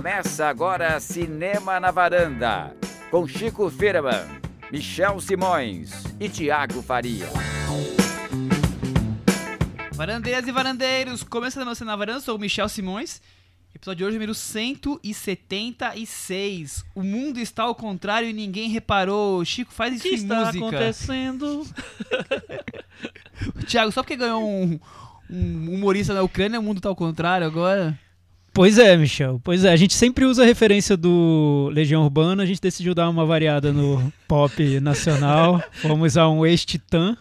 Começa agora Cinema na Varanda, com Chico Firman, Michel Simões e Tiago Faria. Varandeiras e varandeiros, começando a Cinema na Varanda, sou o Michel Simões. Episódio de hoje, número 176. O mundo está ao contrário e ninguém reparou. Chico, faz O isso que em está música. acontecendo? Tiago, só porque ganhou um, um humorista na Ucrânia, o mundo está ao contrário agora? Pois é, Michel. Pois é, a gente sempre usa a referência do Legião Urbana, a gente decidiu dar uma variada no pop nacional. Vamos a um ex-titã.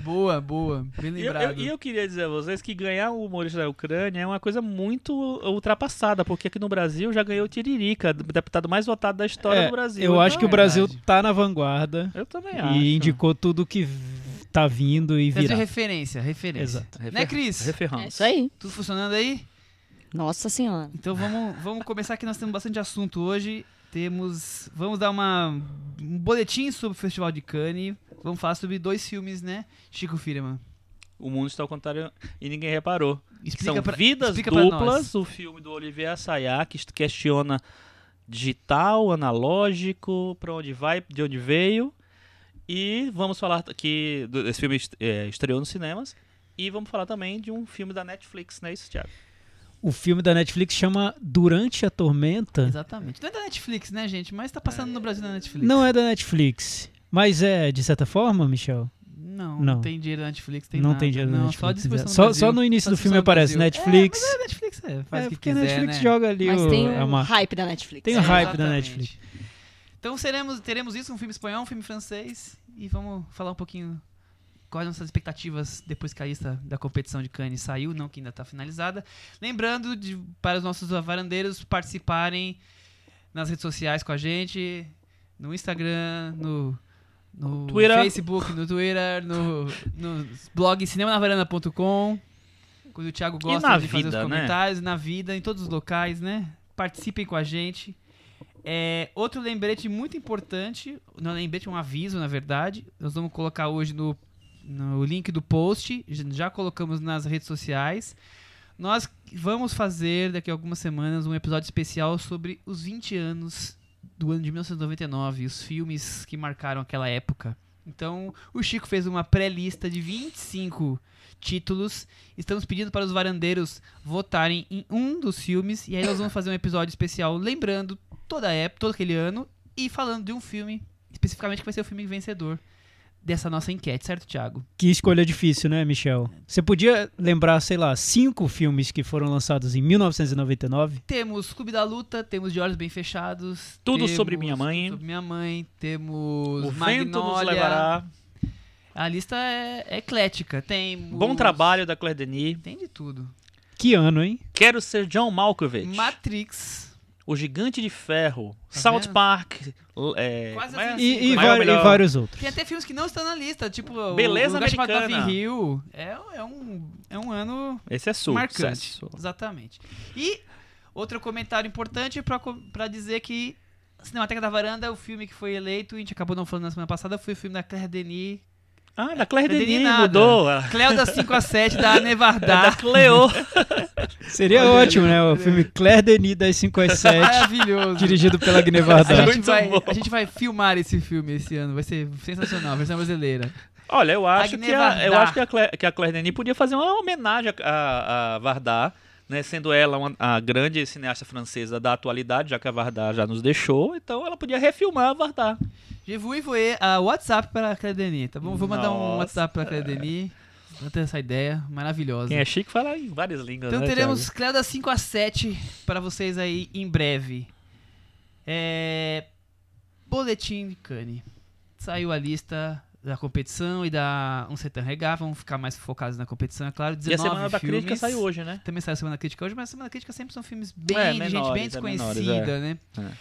Boa, boa. Bem E eu, lembrado. eu- e eu queria dizer a vocês que ganhar o humorista da Ucrânia é uma coisa muito ultrapassada, porque aqui no Brasil já ganhou o Tiririca, deputado mais votado da história É, do Brasil. eu acho que o Então, Brasil verdade. tá na vanguarda Eu também acho. e indicou tudo que tá vindo e virá. referência, referência. Exato. Refer- Né, Cris? É Referrão. isso aí. Tudo funcionando aí? Nossa senhora. Então vamos, vamos começar que nós temos bastante assunto hoje. Temos. Vamos dar uma, um boletim sobre o Festival de Cannes. Vamos falar sobre dois filmes, né? Chico Firman. O mundo está ao contrário e ninguém reparou. Explica São pra, Vidas explica pra Duplas, nós. o filme do Olivier Assayas, que questiona digital, analógico, pra onde vai, de onde veio. E vamos falar que do- esse filme é, estreou nos cinemas. E vamos falar também de um filme da Netflix, não é isso, Thiago? O filme da Netflix chama Durante a Tormenta. Exatamente. Não é da Netflix, né, gente? Mas tá passando no Brasil na Netflix. Não é da Netflix, mas é de certa forma, Michel. Não, Não. não tem dinheiro da Netflix, tem não nada. tem dinheiro da não, Netflix. Só, no só, Brasil. só no início Só do filme distribuição no aparece Brasil. Netflix. É, mas a Netflix é, faz É, o que porque a quiser, Netflix né? joga ali Mas o, tem é uma hype da Netflix. Tem o É, hype da. Netflix. Então seremos, teremos isso, um filme espanhol, um filme francês. E vamos falar um pouquinho quais são nossas expectativas depois que a lista da competição de Cannes saiu, não que ainda está finalizada. Lembrando de, para os nossos varandeiros participarem nas redes sociais com a gente, no Instagram, no, no Twitter. Facebook, no Twitter, no, no blog cinemanavaranda.com. Quando o Thiago gosta de fazer vida, os né? comentários, na vida, em todos os locais, né? Participem com a gente. É, outro lembrete muito importante, não é lembrete, é um aviso, na verdade. Nós vamos colocar hoje no, no link do post, já- colocamos nas redes sociais. Nós vamos fazer daqui a algumas semanas um episódio especial sobre os 20 anos do ano de 1999, os filmes que marcaram aquela época. Então, o Chico fez uma pré-lista de 25 títulos. Estamos pedindo para os varandeiros votarem em um dos filmes e aí nós vamos fazer um episódio especial lembrando toda a época, todo aquele ano e falando de um filme especificamente que vai ser o filme vencedor dessa nossa enquete, certo, Thiago? Que escolha difícil, né, Michel? Você podia lembrar, sei lá, cinco filmes que foram lançados em 1999? Temos Clube da Luta, temos De Olhos Bem Fechados, Tudo temos sobre Minha Mãe. Tudo sobre Minha Mãe, temos O vento nos Magnolia. levará. A lista é, é eclética, tem Bom trabalho da Claire Denis. tem de tudo. Que ano, hein? Quero ser John Malkovich. Matrix, O Gigante de Ferro. Tá South vendo? Park. É, Quase assim, E, e Maior, vari- e vários outros. Tem até filmes que não estão na lista, tipo Beleza o Lugar Americana. Hill. É, é, um, é um ano Esse é sul. marcante. sul. Exatamente. E outro comentário importante pra dizer que Cinemateca da Varanda, o filme que foi eleito, a gente acabou não falando na semana passada, foi o filme da Claire Denis. Ah, da Claire Denis Denis mudou. É Cleo da 5 a 7 da da Nevardar. Cleo. Seria ótimo, né? O filme Claire Denis das 5 às 7, Maravilhoso. dirigido pela Guiné A Vardar. gente, vai, a gente vai filmar esse filme esse ano, vai ser sensacional, versão brasileira. Olha, eu acho, que a, eu acho que, a Claire, que a Claire Denis podia fazer uma homenagem a, a, a Vardar, né? Sendo ela uma, a grande cineasta francesa da atualidade, já que a Vardar já nos deixou, então ela podia refilmar a Vardar. Je vous envoyer a WhatsApp para a Claire Denis, tá bom? Vou mandar um Nossa. WhatsApp para a Claire Denis. Vou ter essa ideia maravilhosa. Quem é chique fala em várias línguas, Então né, teremos? Cleo da 5 a 7 para vocês aí em breve. É... Boletim de Cane. Saiu a lista da competição e da Um Setan Regar. Vamos ficar mais focados na competição, é claro. E a 19 Semana da filmes. Crítica saiu hoje, né? Também saiu a Semana da Crítica hoje, mas a Semana da Crítica sempre são filmes bem É, de gente bem menores, é, desconhecida, menores, né?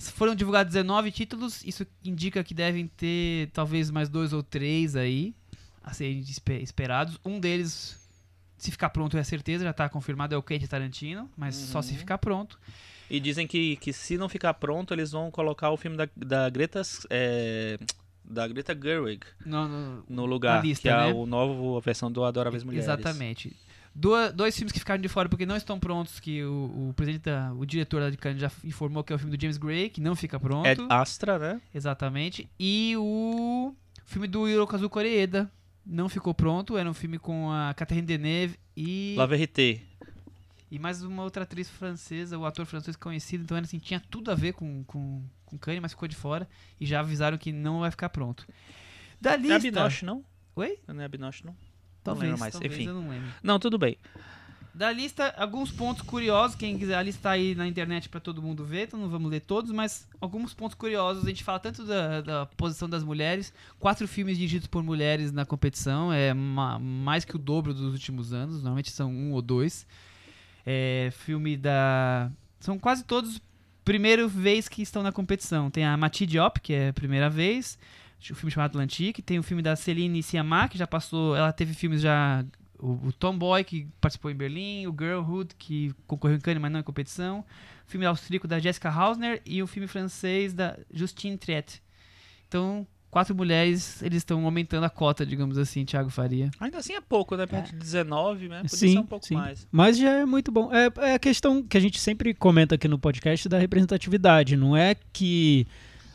Foram divulgados 19 títulos, isso indica que devem ter talvez mais dois ou três aí a serem espe- esperados. Um deles, se ficar pronto, é certeza, já tá confirmado, é o Quentin Tarantino, mas só se Uhum. ficar pronto. E dizem que, que se não ficar pronto, eles vão colocar o filme da, da Greta. é, da Greta Gerwig No, no- no lugar, lista, que é né? o novo a versão do Adoráveis Mulheres. Exatamente. Do- dois filmes que ficaram de fora porque não estão prontos, que o, o presidente, da- o diretor lá de Cannes já informou que é o filme do James Gray, que não fica pronto. É Astra, né? Exatamente. E o filme do Hirokazu Koreeda não ficou pronto. Era um filme com a Catherine Deneuve e, La Verité. E mais uma outra atriz francesa, o ator francês conhecido. Então, era assim, tinha tudo a ver com, com, com Cannes, mas ficou de fora. E já avisaram que não vai ficar pronto. Da Não é lista... a Binoche, não? Oi? Não é a Binoche, não? Talvez, lembro mais, talvez, enfim. eu não lembro. Não, tudo bem. Da lista, alguns pontos curiosos. Quem quiser, a lista tá aí na internet pra todo mundo ver, então não vamos ler todos, mas alguns pontos curiosos. A gente fala tanto da, da posição das mulheres. Quatro filmes dirigidos por mulheres na competição, é ma- mais que o dobro dos últimos anos. Normalmente são um ou dois. É, filme da. São quase todos primeira vez que estão na competição. Tem a Mati Diop, que é a primeira vez. O filme chamado Atlantique. Tem o filme da Celine Sciamma, que já passou. Ela teve filmes já o, o Tomboy, que participou em Berlim, o Girlhood, que concorreu em Cannes, mas não em competição, o filme austríaco da Jessica Hausner e o filme francês da Justine Triet. Então, quatro mulheres, eles estão aumentando a cota, digamos assim, Thiago Faria. Ainda assim é pouco, né? Perto de 19, né? Podia Sim, ser um pouco sim. mais. Mas já é muito bom. É, é a questão que a gente sempre comenta aqui no podcast da representatividade. Não é que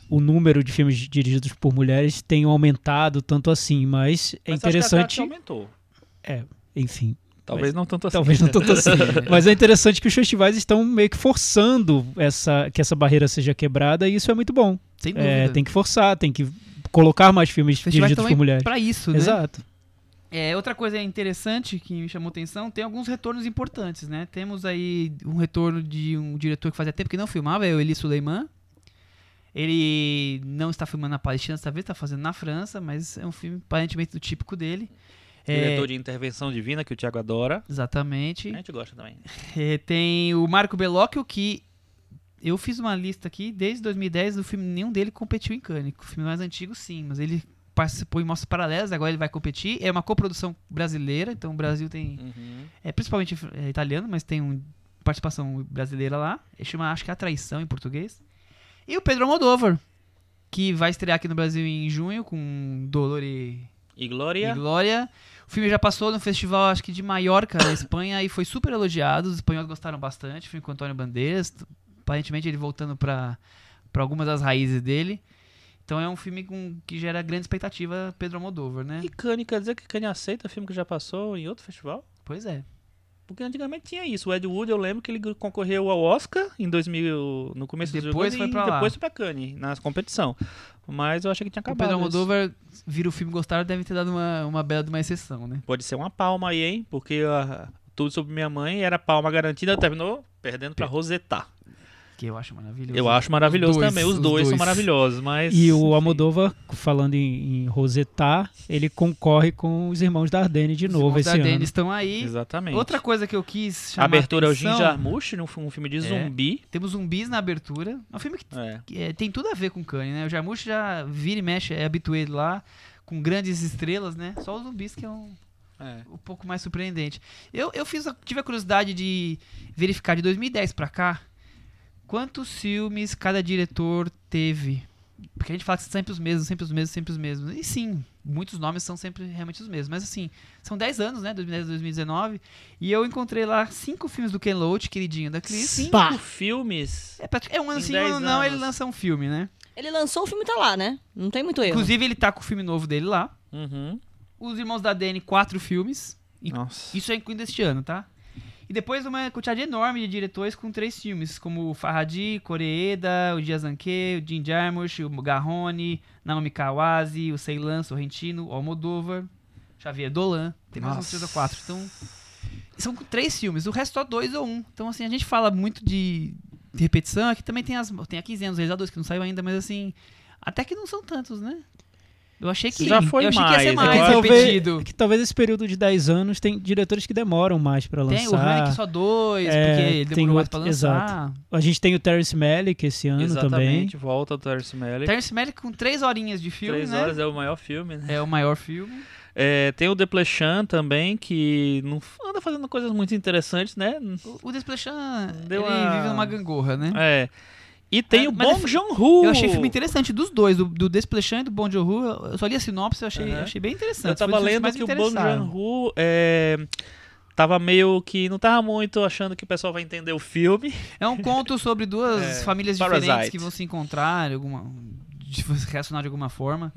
o número de filmes dirigidos por mulheres tenha aumentado tanto assim, mas é Mas acho que a interessante. taxa aumentou. Enfim, Talvez não tanto assim. talvez não tanto assim. mas é interessante que os festivais estão meio que forçando essa, que essa barreira seja quebrada e isso é muito bom. Sem dúvida. É, tem que forçar, tem que colocar mais filmes dirigidos por mulheres. pra isso, né? Exato. É, outra coisa interessante que me chamou atenção, tem alguns retornos importantes, né? Temos aí um retorno de um diretor que fazia tempo que não filmava, é o Eli Suleiman. Ele não está filmando na Palestina dessa vez, está fazendo na França, mas é um filme aparentemente do típico dele. É, Diretor de intervenção divina, que o Thiago adora. Exatamente. A gente gosta também. É, tem o Marco Bellocchio, que eu fiz uma lista aqui, desde 2010, o filme, nenhum dele competiu em Cannes. O filme mais antigo, sim, mas ele participou em Mostras Paralelas, agora ele vai competir. É uma coprodução brasileira, então o Brasil tem Uhum. é principalmente é, italiano, mas tem uma participação brasileira lá. Chama, acho que é A Traição em português. E o Pedro Almodóvar, que vai estrear aqui no Brasil em junho com Dolor e, E e Glória. Glória. O filme já passou no festival, acho que de Maiorca, na Espanha, e foi super elogiado. Os espanhóis gostaram bastante. Filme com Antônio Bandeiras. Aparentemente ele voltando para algumas das raízes dele. Então é um filme com, que gera grande expectativa, Pedro Almodóvar, né? E Cannes, quer dizer que Cannes aceita filme que já passou em outro festival? Pois é. Porque antigamente tinha isso. O Ed Wood, eu lembro que ele concorreu ao Oscar em 2000, no começo Depois anos foi e pra lá. depois foi pra Cannes, na competição. Mas eu achei que tinha O acabado. Pedro isso. Almodóvar vira o filme gostar, deve ter dado uma, uma bela de uma exceção, né? Pode ser uma palma aí, hein? Porque ah, tudo sobre minha mãe era palma garantida, terminou perdendo pra Rosetta. Que eu acho maravilhoso. Eu acho maravilhoso Os dois, também. Os os dois, são dois. maravilhosos, mas. E o enfim. Almodóvar, falando em, em Rosetta, ele concorre com os irmãos da Ardenne de Os novo esse da ano. estão aí. Exatamente. Outra coisa que eu quis A chamar abertura é o Jim atenção, Jarmusch, um filme de zumbi. Temos zumbis na abertura. É um filme que, É. que, é, tem tudo a ver com Kanye, né? O Jarmusch já vira e mexe, é habituado lá, com grandes estrelas, né? Só os zumbis que é um, É. um pouco mais surpreendente. Eu, eu fiz, a- tive a curiosidade de verificar de 2010 pra cá quantos filmes cada diretor teve. Porque a gente fala que são sempre os mesmos, sempre os mesmos, sempre os mesmos. E sim, muitos nomes são sempre realmente os mesmos. Mas assim, são 10 anos, né? 2010 2019. E eu encontrei lá cinco filmes do Ken Loach, queridinho da Cris. Cinco Pá. filmes. É, é um ano sim, um 10 ano não, ele lança um filme, né? Ele lançou o filme tá lá, né? Não tem muito erro. Inclusive, ele tá com o filme novo dele lá. Uhum. Os Irmãos da Dani, quatro filmes. Nossa. Isso é incluindo este ano, tá? E depois uma quantidade enorme de diretores com três filmes, como o Farhadi, Koreeda, o Diazanke, o Jim Jarmusch, o Garrone, Naomi Kawase, o Ceylan Sorrentino, o Almodóvar, Xavier Dolan. Tem mais uns três ou quatro. Então, são três filmes. O resto só dois ou um. Então, assim, a gente fala muito de, repetição. Aqui também tem, as, tem a 15 anos, Reis 2, que não saiu ainda, mas assim, até que não são tantos, né? Eu achei que, Já foi eu achei que ia ser mais, mais eu acho. repetido. É que talvez esse período de 10 anos tem diretores que demoram mais pra lançar. Tem o Hank só dois, É, porque ele demorou mais pra outro- lançar. A gente tem o Terrence Malick esse ano também. Exatamente, volta do Terrence Malick. Terrence Malick com três horinhas de filme, Três né? horas é o maior filme, né? É o maior filme. É, tem o Deplechan também, que não anda fazendo coisas muito interessantes, né? O, o Desplechan, Deu ele uma- vive numa gangorra, né? É. E tem É, o Bong Joon-ho. Eu achei filme interessante dos dois, do, do Desplechan e do Bon Joon-ho. Eu- Eu só li a sinopse, eu achei, Aham. achei bem interessante. Eu tava lendo que o Bong. Joon-ho é, tava meio que não tava muito achando que o pessoal vai entender o filme. É um conto sobre duas É, famílias Parasite. diferentes que vão se encontrar, alguma, de se relacionar de alguma forma.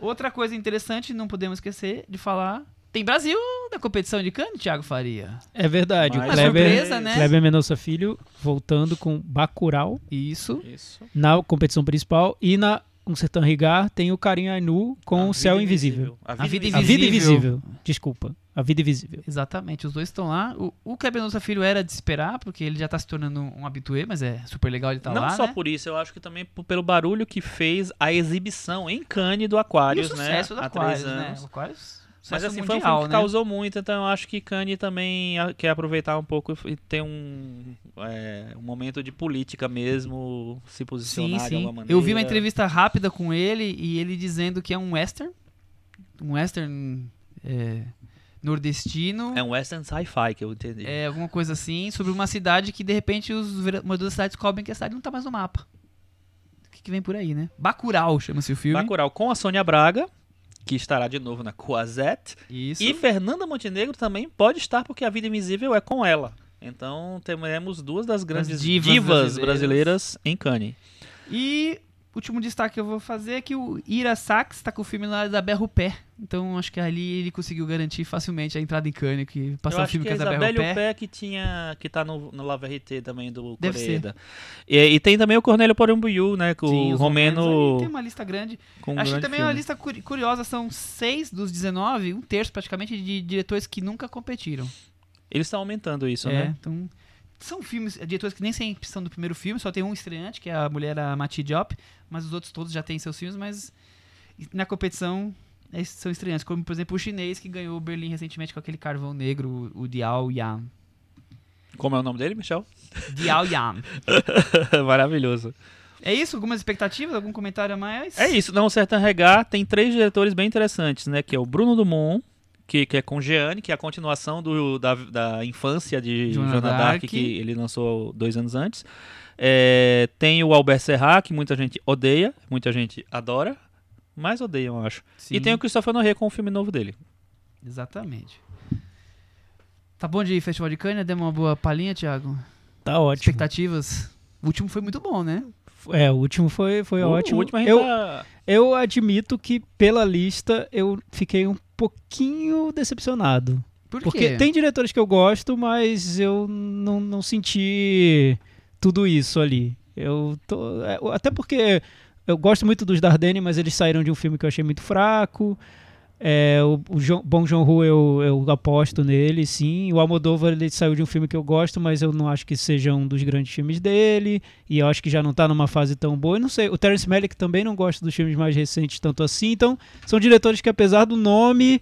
Outra coisa interessante, não podemos esquecer de falar, tem Brasil na competição de Cannes, Thiago Faria. É verdade. Mas o Uma Kleber, surpresa, né? Kleber Mendonça Filho voltando com Bacurau Isso. Isso. na competição principal e na um Sertão Rigar tem o Karim Ainu com A o Céu Invisível. A A Vida Vida A Vida Invisível. Invisível. Desculpa. A Vida Invisível. Exatamente, os dois estão lá. O, o Kleber Mendonça Filho era de esperar, porque ele já tá se tornando um habitué, mas é super legal ele tá Não lá, só né? por isso, eu acho que também pelo barulho que fez a exibição em Cannes do E o né? sucesso do Há Aquarius, três né? anos. O Aquarius, Mas assim, foi um mundial, filme que né? causou muito, então eu acho que Kanye também quer aproveitar um pouco e ter um, é, um momento de política mesmo, se Sim, posicionar de sim. alguma maneira. Eu vi uma entrevista rápida com ele e ele dizendo que é um western. Um western é, nordestino. É um western sci-fi que eu entendi. É, alguma coisa assim, sobre uma cidade que de repente os moradores da cidade descobrem que a cidade não tá mais no mapa. O que, que vem por aí, né? Bacurau chama-se o filme. Bacurau com a Sônia Braga, que estará de novo na Coazette. Isso. E Fernanda Montenegro também pode estar, porque a Vida Invisível é com ela. Então teremos duas das grandes divas divas, brasileiras. brasileiras em Cannes. E último destaque que eu vou fazer é que o Ira Sachs tá com o filme lá da Huppert. Então acho que ali ele conseguiu garantir facilmente a entrada em Cannes, que passar o acho filme que com a a Isabelle Isabelle Huppert. Huppert que tinha que tá no, no La Verité também do Coreeda. E, e tem também o Cornélio Porumbuiu, né, com Sim, o romeno Tem uma lista grande. com um Achei grande também filme. uma lista curi- curiosa, são seis dos 19, um terço praticamente de diretores que nunca competiram. Eles estão aumentando isso, é, né? então são filmes, é, diretores que nem sempre são do primeiro filme, só tem um estreante, que é a mulher a Mati Diop, mas os outros todos já têm seus filmes, mas na competição esses são estreantes, como por exemplo o chinês que ganhou o Berlim recentemente com aquele carvão negro, o Diao Yan. Como é o nome dele, Michel? Diao Yan. Maravilhoso. É isso? Algumas expectativas? Algum comentário a mais? É isso, não, o Sertão Regar tem três diretores bem interessantes, né? Que é o Bruno Dumont, que, que é com Jeanne, que é a continuação do, da, da infância de Joana Dark, que ele lançou dois anos antes. É, tem o Albert Serrat, que muita gente odeia, muita gente adora, mas odeiam, eu acho. Sim, E tem o Christopher Noé com o filme novo dele. Exatamente. Tá bom de Festival de Cannes? Deu uma boa palhinha, Thiago? Tá ótimo. Expectativas? O último foi muito bom, né? É, o último foi, foi o, ótimo. Último eu, tá- eu admito que pela lista eu fiquei um pouquinho decepcionado. Por Porque tem diretores que eu gosto, mas eu não, não senti tudo isso ali. Eu tô, é, até porque eu gosto muito dos Dardenne, mas eles saíram de um filme que eu achei muito fraco. É, o, o Bong Joon-ho eu, eu aposto nele, sim. O Almodóvar ele saiu de um filme que eu gosto, mas eu não acho que seja um dos grandes filmes dele. E eu acho que já não tá numa fase tão boa. E não sei, o Terence Malick também não gosta dos filmes mais recentes tanto assim. Então, são diretores que apesar do nome...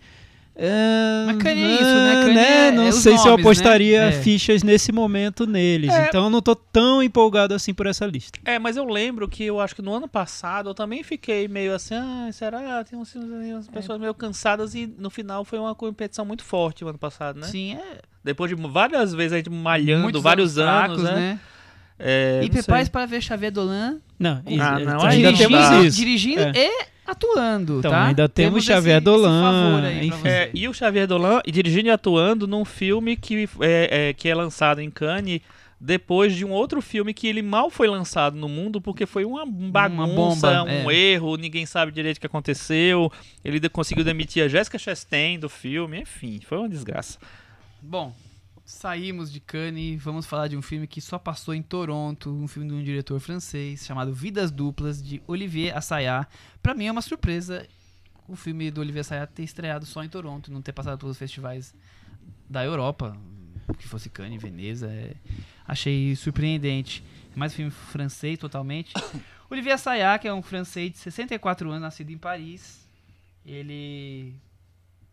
é, Mas Kanye é isso, né? Kanye é- Não é sei se eu nomes, né? apostaria É. fichas nesse momento neles. É. Então eu não tô tão empolgado assim por essa lista. É, mas eu lembro que eu acho que no ano passado eu também fiquei meio assim, ah, será? Tem uns, umas pessoas meio cansadas e no final foi uma competição muito forte o ano passado, né? Sim, é. Depois de várias vezes a gente malhando, Muitos vários anos, fracos, né? É, E não prepare sei. para ver Xavier Dolan Não, Ah, não, ainda temos isso. dirigindo É. e atuando, Então, tá? ainda temos esse- Xavier esse Dolan, favor aí pra enfim. você. É, e o Xavier Dolan dirigindo e atuando num filme que é, é, que é lançado em Cannes depois de um outro filme que ele mal foi lançado no mundo porque foi uma bagunça, bomba, um é. erro, ninguém sabe direito o que aconteceu. Ele de- conseguiu demitir a Jessica Chastain do filme, enfim, foi uma desgraça. Bom, saímos de Cannes, vamos falar de um filme que só passou em Toronto, um filme de um diretor francês chamado Vidas Duplas de Olivier Assayas. Pra mim é uma surpresa o filme do Olivier Assayas ter estreado só em Toronto, não ter passado pelos festivais da Europa, que fosse Cannes, Veneza. é- Achei surpreendente. É mais um filme francês totalmente. Olivier Assayas, que é um francês de 64 anos, nascido em Paris. Ele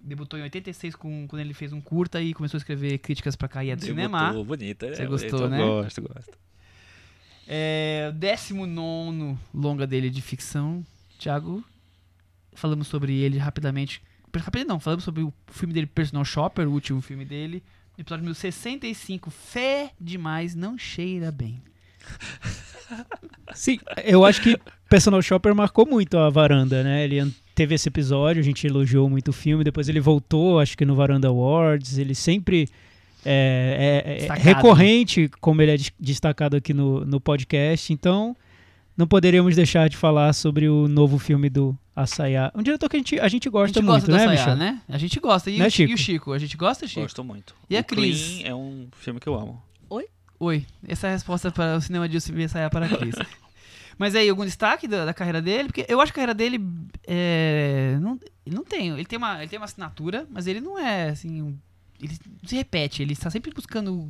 debutou em 86 com, quando ele fez um curta e começou a escrever críticas pra cair do cinema. Bonita. Você é, gostou, eu né? Gosto, gosto. É, o 19 longa dele de ficção. Thiago, falamos sobre ele rapidamente. Rapidamente não, falamos sobre o filme dele, Personal Shopper, o último filme dele. Episódio 1065, Fé demais, não cheira bem. Sim, eu acho que Personal Shopper marcou muito a varanda, né? Ele teve esse episódio, a gente elogiou muito o filme, depois ele voltou, acho que no Varanda Awards, ele sempre é, é- é Destacado. recorrente, como ele é des- destacado aqui no, no podcast, então não poderíamos deixar de falar sobre o novo filme do Asayá. Um diretor que a gente, a gente A gosta gente muito, gosta do né, Sayá, Michel? né? A gente gosta. E, Né, o, Chi- e Chico? o Chico? A gente gosta, Chico? Gosto muito. E a o Cris? Clean é um filme que eu amo. Oi, essa é a resposta para o cinema de Yusuf Sayá para a Cris. Mas aí, algum destaque da, da carreira dele? Porque eu acho que a carreira dele é, não, ele não tem. Ele tem, uma, ele tem uma assinatura, mas ele não é assim. um- ele se repete, ele está sempre buscando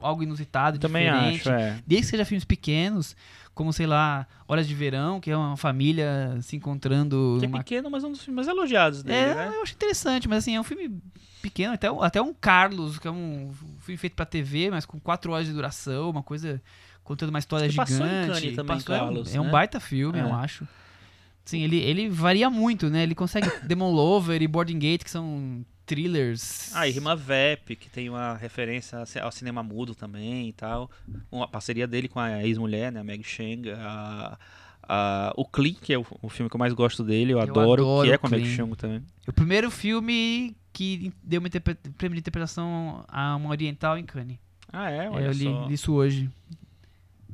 algo inusitado, Também diferente. acho, é. Desde que seja filmes pequenos, como sei lá, Horas de Verão, que é uma família se encontrando Que é numa pequeno, mas é um dos filmes mais elogiados dele, é, né? eu acho interessante, mas assim, é um filme pequeno, até, até um Carlos, que é um filme feito pra TV, mas com quatro horas de duração, uma coisa contando uma história Ele passou em gigante. Cannes também, Passou, é um- Carlos, é um né? baita filme, É. eu acho. Sim, ele, ele varia muito, né? Ele consegue Demon Lover e Boarding Gate, que são thrillers. Ah, e Rima Vep, que tem uma referência ao cinema mudo também e tal. Uma parceria dele com a ex-mulher, né, a Meg Chang. A, a, o Clean, que é o, o filme que eu mais gosto dele, eu, adoro, adoro que é com a Meg. Chang também. O primeiro filme que deu uma prêmio de interpretação a uma oriental em Cannes. Ah, é? É, Olha eu li, só. li isso hoje,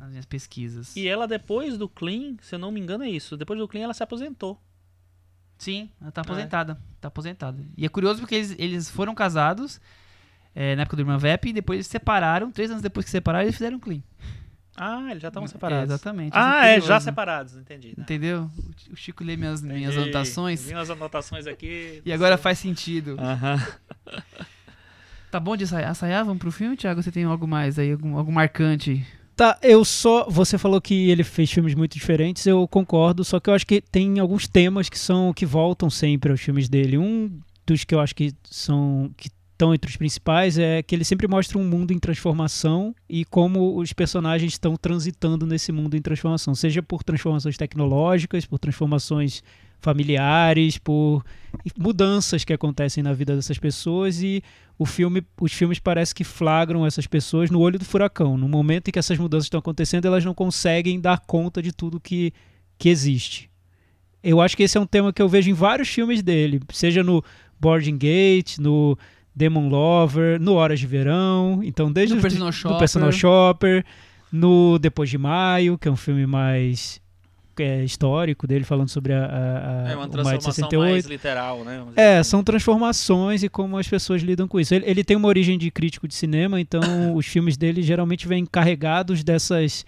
nas minhas pesquisas. E ela, depois do Clean, se eu não me engano, é isso. Depois do Clean, ela se aposentou. Sim, ela tá é? aposentada. Tá aposentada. E é curioso porque eles, eles foram casados é, na época do Irmã Vep e depois eles se separaram. Três anos depois que se separaram, eles fizeram clean. Ah, eles já estavam É, separados. exatamente. Isso Ah, é, já curioso. separados, entendi. né? Entendeu? O Chico lê minhas, minhas anotações Vi umas anotações aqui. e agora faz sentido. Aham. Tá bom de? Ensaiar? Vamos pro filme, Thiago? Você tem algo mais aí? Algum, algo marcante? Tá, eu só. Você falou que ele fez filmes muito diferentes, eu concordo, só que eu acho que tem alguns temas que são que voltam sempre aos filmes dele. Um dos que eu acho que são. que estão entre os principais é que ele sempre mostra um mundo em transformação e como os personagens estão transitando nesse mundo em transformação, seja por transformações tecnológicas, por transformações familiares, por mudanças que acontecem na vida dessas pessoas e o filme, os filmes parece que flagram essas pessoas no olho do furacão. No momento em que essas mudanças estão acontecendo, elas não conseguem dar conta de tudo que, que existe. Eu acho que esse é um tema que eu vejo em vários filmes dele, seja no Boarding Gate, no Demon Lover, no Horas de Verão, então desde Personal do Shopper. Personal Shopper, no Depois de Maio, que é um filme mais é, histórico dele, falando sobre a, a, a É uma transformação 68. mais literal, né? É, assim. são transformações e como as pessoas lidam com isso. Ele, ele tem uma origem de crítico de cinema, então os filmes dele geralmente vêm carregados dessas.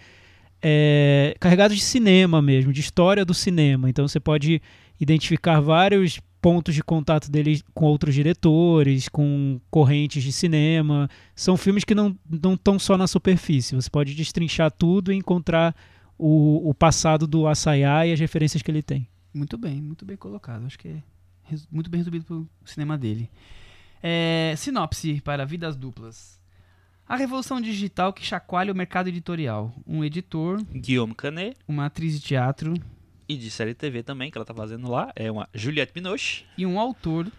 é, carregados de cinema mesmo, de história do cinema. Então você pode identificar vários pontos de contato dele com outros diretores, com correntes de cinema. São filmes que não estão só na superfície. Você pode destrinchar tudo e encontrar o, o passado do Asayá e as referências que ele tem. Muito bem, muito bem colocado. Acho que é muito bem resumido pelo cinema dele. É, sinopse para Vidas Duplas. A revolução digital que chacoalha o mercado editorial. Um editor, Guillaume Canet uma atriz de teatro e de série TV também, que ela tá fazendo lá, é uma Juliette Binoche, e um autor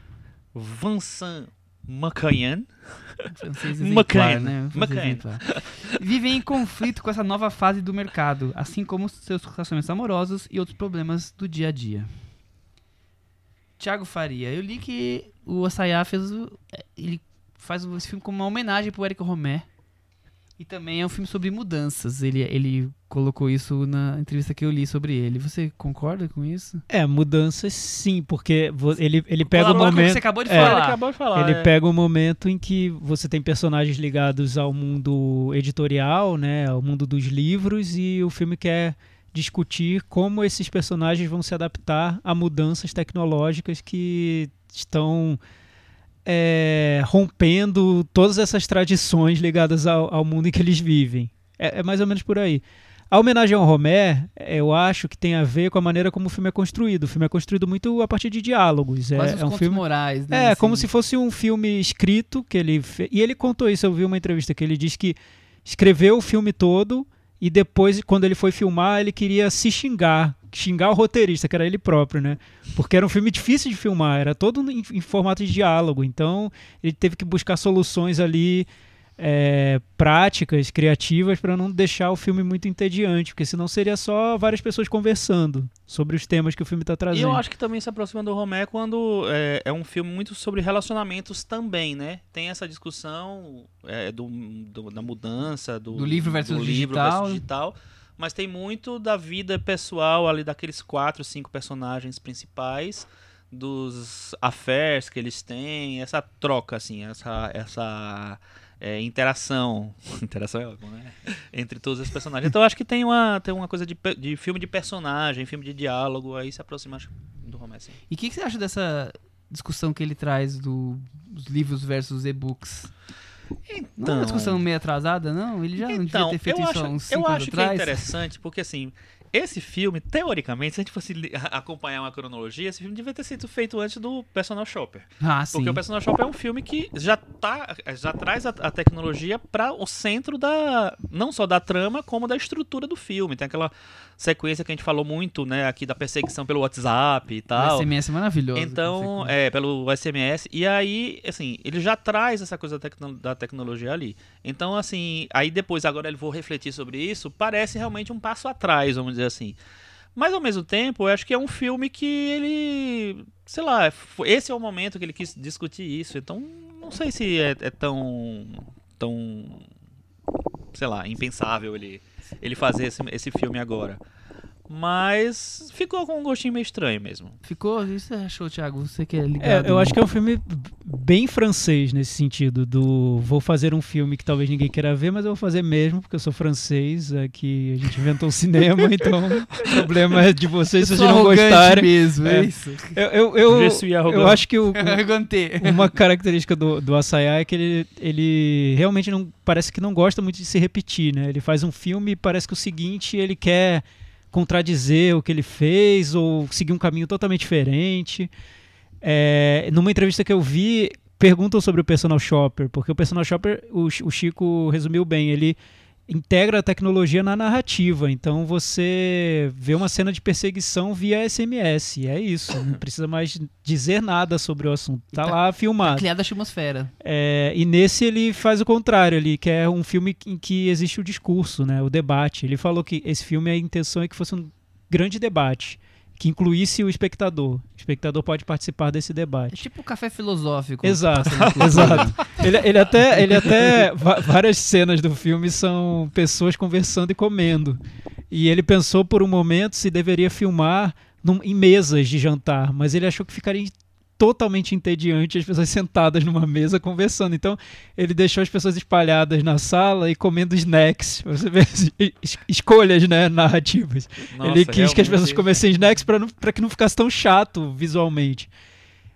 Vincent McCann. exemplar, né? Vivem em conflito com essa nova fase do mercado, assim como seus relacionamentos amorosos e outros problemas do dia a dia. Tiago Faria, eu li que o Asayá fez o- ele faz esse filme como uma homenagem pro Eric Romé. E também é um filme sobre mudanças. Ele, ele colocou isso na entrevista que eu li sobre ele. Você concorda com isso? É, mudanças sim, porque ele, ele pega o Coloca o que momento. você acabou de é, falar. acabou de falar. Ele é. pega o momento em que você tem personagens ligados ao mundo editorial, né, ao mundo dos livros, e o filme quer discutir como esses personagens vão se adaptar a mudanças tecnológicas que estão é, rompendo todas essas tradições ligadas ao, ao mundo em que eles vivem. É, é mais ou menos por aí. A homenagem ao Romé, eu acho que tem a ver com a maneira como o filme é construído. O filme é construído muito a partir de diálogos. É, é um filme morais, né? é, assim. como se fosse um filme escrito que ele fe... e ele contou isso. Eu vi uma entrevista que ele disse que escreveu o filme todo e depois, quando ele foi filmar, ele queria se xingar, xingar o roteirista, que era ele próprio, né? Porque era um filme difícil de filmar, era todo em, em formato de diálogo. Então ele teve que buscar soluções ali é, práticas, criativas, para não deixar o filme muito entediante, porque senão seria só várias pessoas conversando sobre os temas que o filme está E trazendo. eu acho que também se aproxima do Romé quando é, é um filme muito sobre relacionamentos também, né? Tem essa discussão é, do, do- da mudança do, Do livro versus do livro digital. versus digital, mas tem muito da vida pessoal ali daqueles quatro, cinco personagens principais, dos affairs que eles têm, essa troca, assim, essa, essa é, interação. interação é ótimo, né? Entre todos os personagens. Então acho que tem uma, tem uma coisa de, de filme de personagem, filme de diálogo, aí se aproxima do sim. E o que, que você acha dessa discussão que ele traz do- dos livros versus e-books? Não é uma discussão meio atrasada, não? Ele já não devia Então, ter feito eu isso acho, há uns eu cinco anos acho que é atrás? interessante, porque assim, esse filme, teoricamente, se a gente fosse acompanhar uma cronologia, esse filme devia ter sido feito antes do Personal Shopper. Ah, sim. Porque o Personal Shopper é um filme que já, tá, já traz a, a tecnologia para o centro da. não só da trama, como da estrutura do filme. Tem aquela sequência que a gente falou muito, né, aqui da perseguição pelo WhatsApp e O tal. SMS é maravilhoso. Então, é, pelo SMS. E aí, assim, ele já traz essa coisa da, tecno- da tecnologia ali. Então, assim, aí depois, agora ele vou refletir sobre isso, parece realmente um passo atrás, vamos dizer assim. Mas ao mesmo tempo, eu acho que é um filme que ele. Sei lá, esse é o momento que ele quis discutir isso. Então, não sei se é, é tão. tão. sei lá, impensável ele, ele fazer esse, esse filme agora. Mas ficou com um gostinho meio estranho mesmo. Ficou? O que você achou, Thiago? Você que é ligado. É, eu acho que é um filme bem francês nesse sentido, do vou fazer um filme que talvez ninguém queira ver, mas eu vou fazer mesmo, porque eu sou francês, aqui a gente inventou o cinema, então o problema é de vocês se vocês não gostarem. mesmo, é, É. isso. Eu, eu, eu, eu acho que o, o- uma característica do, do Asayá é que ele, ele realmente não parece que não gosta muito de se repetir, né? Ele faz um filme e parece que o seguinte ele quer contradizer o que ele fez ou seguir um caminho totalmente diferente. É, numa entrevista que eu vi, perguntam sobre o personal shopper, porque o personal shopper, o, o Chico resumiu bem, ele integra a tecnologia na narrativa. Então você vê uma cena de perseguição via SMS. e É isso. Não precisa mais dizer nada sobre o assunto. Tá, Tá- lá filmado. Criada a atmosfera. É, e nesse ele faz o contrário, ele quer um filme em que existe o discurso, né, o debate. Ele falou que esse filme a intenção é que fosse um grande debate, que incluísse o espectador. O espectador pode participar desse É debate. tipo um café filosófico. Exato, exato. Ele, ele até, ele até várias cenas do filme são pessoas conversando e comendo. E ele pensou por um momento se deveria filmar num- em mesas de jantar, mas ele achou que ficaria totalmente entediante as pessoas sentadas numa mesa conversando. Então ele deixou as pessoas espalhadas na sala e comendo snacks. Você vê es- escolhas, né, narrativas. ele quis que as pessoas comessem snacks para que não ficasse tão chato visualmente.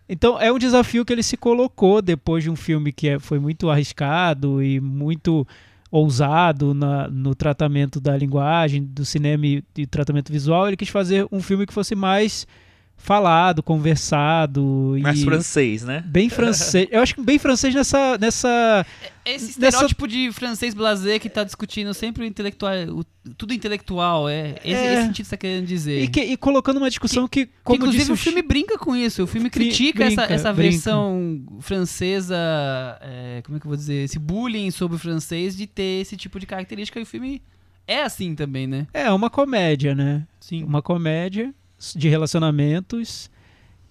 Então é um desafio que ele se colocou depois de um filme que é- foi muito arriscado e muito ousado na- no tratamento da linguagem, do cinema e, e tratamento visual. Ele quis fazer um filme que fosse mais falado, conversado Mais e francês, né? bem francês. Eu acho que bem francês nessa nessa Esse Nessa- estereótipo de francês blasé que tá discutindo sempre o intelectual, o- tudo intelectual, é. Esse, É. esse sentido que você tá querendo dizer. e, que- e colocando uma discussão que, Que, como inclusive disse o filme brinca com isso. O filme Cri- critica essa, brinca, essa brinca. versão francesa, é, como é que eu vou dizer, esse bullying sobre o francês de ter esse tipo de característica. E o filme é assim também, né? É uma comédia, né? Sim. Uma comédia de relacionamentos,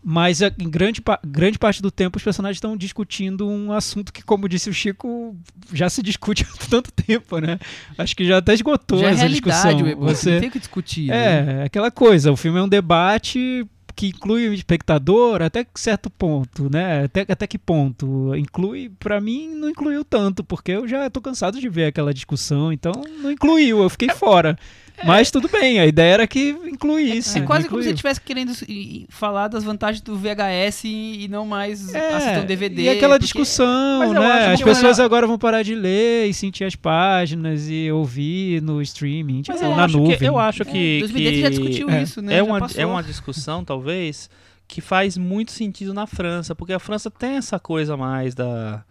mas a- em grande, grande parte do tempo os personagens estão discutindo um assunto que, como disse o Chico, já se discute há tanto tempo, né? Acho que já até esgotou Já é essa realidade, discussão. o e-book, não Você tem que discutir. né? é aquela coisa. O filme é um debate que inclui o espectador até certo ponto, né? Até, até que ponto? Inclui, pra mim, não incluiu tanto, porque eu já tô cansado de ver aquela discussão, então não incluiu, eu fiquei fora. Mas tudo bem, a ideia era que incluísse. É não quase como se incluiu. estivesse querendo falar das vantagens do VHS e, e não mais É, assistir um DVD. E aquela porque- discussão, né? As pessoas uma- agora vão parar de ler e sentir as páginas e ouvir no streaming, tipo, Mas eu na acho nuvem. que, eu acho É, que, 2010 que já discutiu é. isso, né? é, uma, é uma discussão, talvez, que faz muito sentido na França, porque a França tem essa coisa mais da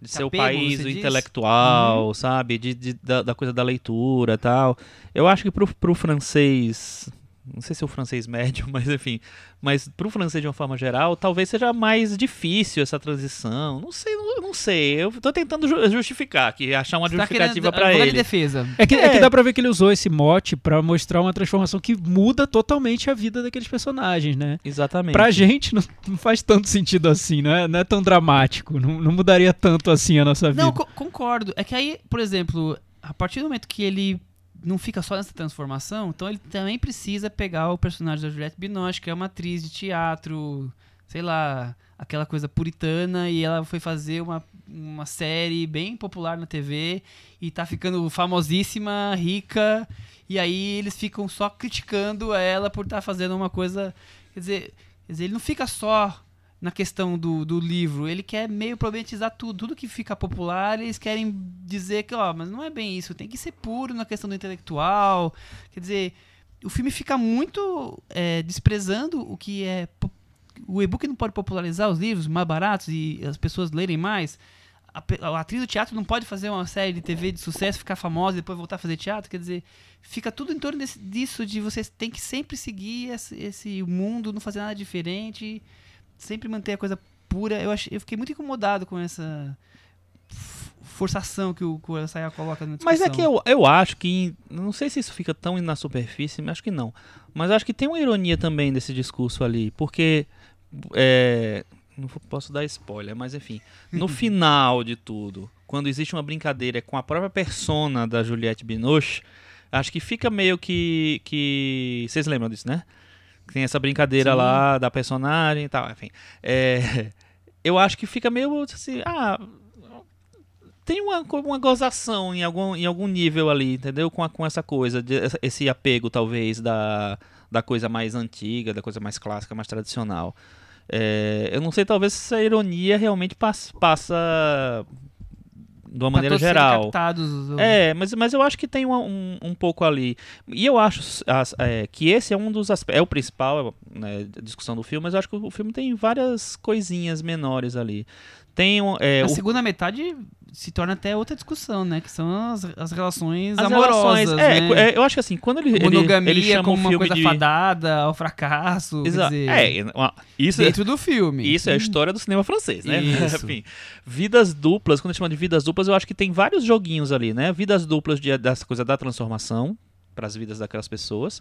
de ser o apego, país do diz? intelectual, sabe? De, de- da, da coisa da leitura e tal. Eu acho que pro, pro francês não sei se é o francês médio, mas enfim, mas pro francês de uma forma geral, talvez seja mais difícil essa transição. Não sei, não, sei. Eu tô tentando ju- justificar aqui, achar uma Você tá justificativa advogado de ele. defesa. É que, é. É. que dá pra ver que ele usou esse mote pra mostrar uma transformação que muda totalmente a vida daqueles personagens, né? Exatamente. Pra gente não, não faz tanto sentido assim, não é, não é tão dramático, não, não mudaria tanto assim a nossa vida. Não, co- concordo. É que aí, por exemplo, a partir do momento que ele não fica só nessa transformação, então ele também precisa pegar o personagem da Juliette Binoche, que é uma atriz de teatro, sei lá, aquela coisa puritana, e ela foi fazer uma, uma série bem popular na TV e tá ficando famosíssima, rica, e aí eles ficam só criticando ela por estar fazendo uma coisa. Quer dizer, quer dizer, ele não fica só na questão do, do livro. Ele quer meio problematizar tudo. Tudo que fica popular, eles querem dizer que, ó, mas não é bem isso. Tem que ser puro na questão do intelectual. Quer dizer, o filme fica muito é, desprezando o que é. po- O e-book não pode popularizar os livros mais baratos e as pessoas lerem mais. A, a atriz do teatro não pode fazer uma série de TV de sucesso, ficar famosa e depois voltar a fazer teatro. Quer dizer, fica tudo em torno desse- disso, de você tem que sempre seguir esse, esse mundo, não fazer nada diferente sempre manter a coisa pura. Eu, achei, eu fiquei muito incomodado com essa forçação que o Kurosawa coloca na discussão. Mas é que eu, eu acho que. Não sei se isso fica tão na superfície, mas acho que não. Mas acho que tem uma ironia também desse discurso ali. Porque. É, não posso dar spoiler, mas enfim. No final de tudo, quando existe uma brincadeira com a própria persona da Juliette Binoche, acho que fica meio que. que vocês lembram disso, né? Tem essa brincadeira Sim. lá da personagem e tal, enfim. É, eu acho que fica meio assim. Ah, tem uma, uma gozação em algum, em algum nível ali, entendeu? Com, a- com essa coisa, de- esse apego, talvez, da, da coisa mais antiga, da coisa mais clássica, mais tradicional. É, eu não sei, talvez essa ironia realmente pass- passa de uma maneira serem geral. captados, É, mas, mas eu acho que tem uma- um, um pouco ali. E eu acho as- é, que esse é um dos aspectos. É o principal, né, a discussão do filme, mas eu acho que o filme tem várias coisinhas menores ali. Tem um, é, a o- segunda metade se torna até outra discussão, né? Que são as, as relações as amorosas, relações. É, né? é, eu acho que assim, quando ele, ele, Monogamia ele chama como uma coisa de. fadada ao fracasso, quer Exa- dizer, é, uma- isso, dentro do filme. isso é a história do cinema francês, né? Enfim, vidas duplas, quando a gente chama de vidas duplas, eu acho que tem vários joguinhos ali, né? Vidas duplas de, dessa coisa da transformação para as vidas daquelas pessoas.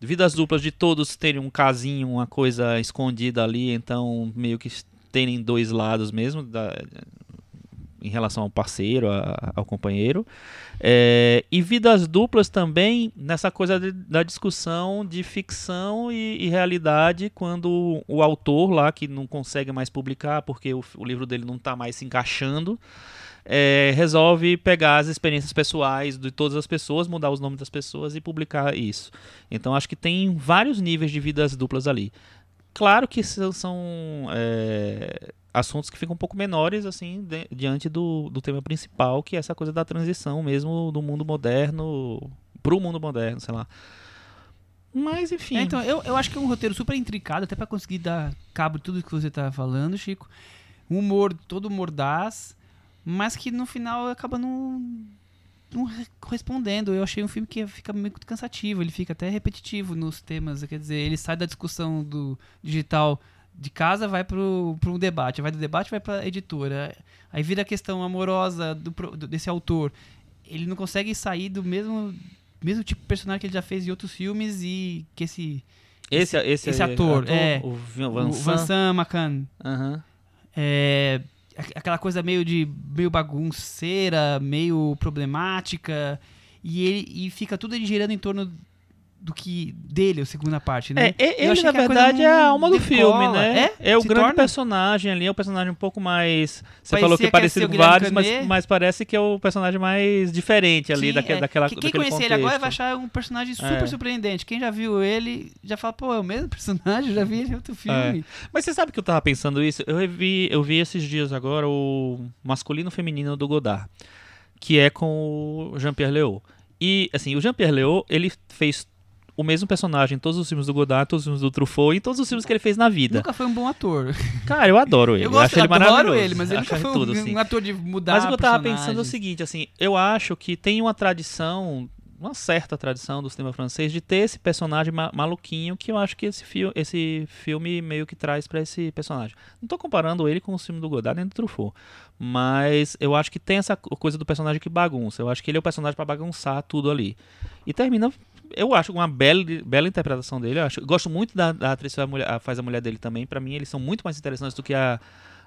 Vidas duplas de todos terem um casinho, uma coisa escondida ali, então meio que terem dois lados mesmo da- em relação ao parceiro, a- ao companheiro. É, e vidas duplas também nessa coisa de- da discussão de ficção e, e realidade, quando o autor lá, que não consegue mais publicar porque o, o livro dele não está mais se encaixando, é, resolve pegar as experiências pessoais de todas as pessoas, mudar os nomes das pessoas e publicar isso. Então acho que tem vários níveis de vidas duplas ali. Claro que são, é, assuntos que ficam um pouco menores assim de- diante do, do tema principal, que é essa coisa da transição mesmo do mundo moderno pro mundo moderno, sei lá. Mas enfim. É, então, eu, eu acho que é um roteiro super intricado, até pra conseguir dar cabo de tudo que você tá falando, Chico. Um humor todo mordaz, mas que no final acaba não, não re- correspondendo. Eu achei um filme que fica meio cansativo, ele fica até repetitivo nos temas. Quer dizer, ele sai da discussão do digital de casa, vai pro, pro debate, vai do debate, vai pra editora. Aí vira a questão amorosa do, do- desse autor. Ele não consegue sair do mesmo mesmo tipo de personagem que ele já fez em outros filmes e que esse esse, esse, esse ator, é, o Vincent McCann Aham. é aqu- aquela coisa meio de meio bagunceira, meio problemática e ele e fica tudo ele girando em torno do que dele, a segunda parte, né? É, Eu ele na que verdade é a alma do decola. filme, né? É? o Se grande torna? personagem ali, é o personagem um pouco mais. Você falou que que é parecido com vários, mas, Canet. mas parece que é o personagem mais diferente ali Sim, daque- é. daquela Quem daquele conhecer contexto. ele agora vai achar um personagem super É. surpreendente. Quem já viu ele já fala, pô, é o mesmo personagem, já vi ele em outro filme. Mas você sabe que eu tava pensando isso? Eu vi, eu vi esses dias agora o masculino feminino do Godard, que é com o Jean-Pierre Léaud. E assim, o Jean-Pierre Léaud, ele fez o mesmo personagem em todos os filmes do Godard, todos os filmes do Truffaut e em todos os filmes que ele fez na vida. Nunca foi um bom ator. Cara, eu adoro ele. eu gosto, acho ele adoro maravilhoso. ele, mas ele Acho nunca foi tudo, um, assim. um ator de mudar Mas o que eu tava pensando é o seguinte, assim, eu acho que tem uma tradição uma certa tradição do cinema francês de ter esse personagem ma- maluquinho que eu acho que esse, fio, esse filme meio que traz pra esse personagem. Não tô comparando ele com o filme do Godard nem do Truffaut, mas eu acho que tem essa co- coisa do personagem que bagunça. Eu acho que ele é o personagem pra bagunçar tudo ali. E termina, eu acho uma bela, bela interpretação dele. Eu, acho, eu gosto muito da, da atriz que faz a mulher- faz a mulher dele também. Pra mim, eles são muito mais interessantes do que a,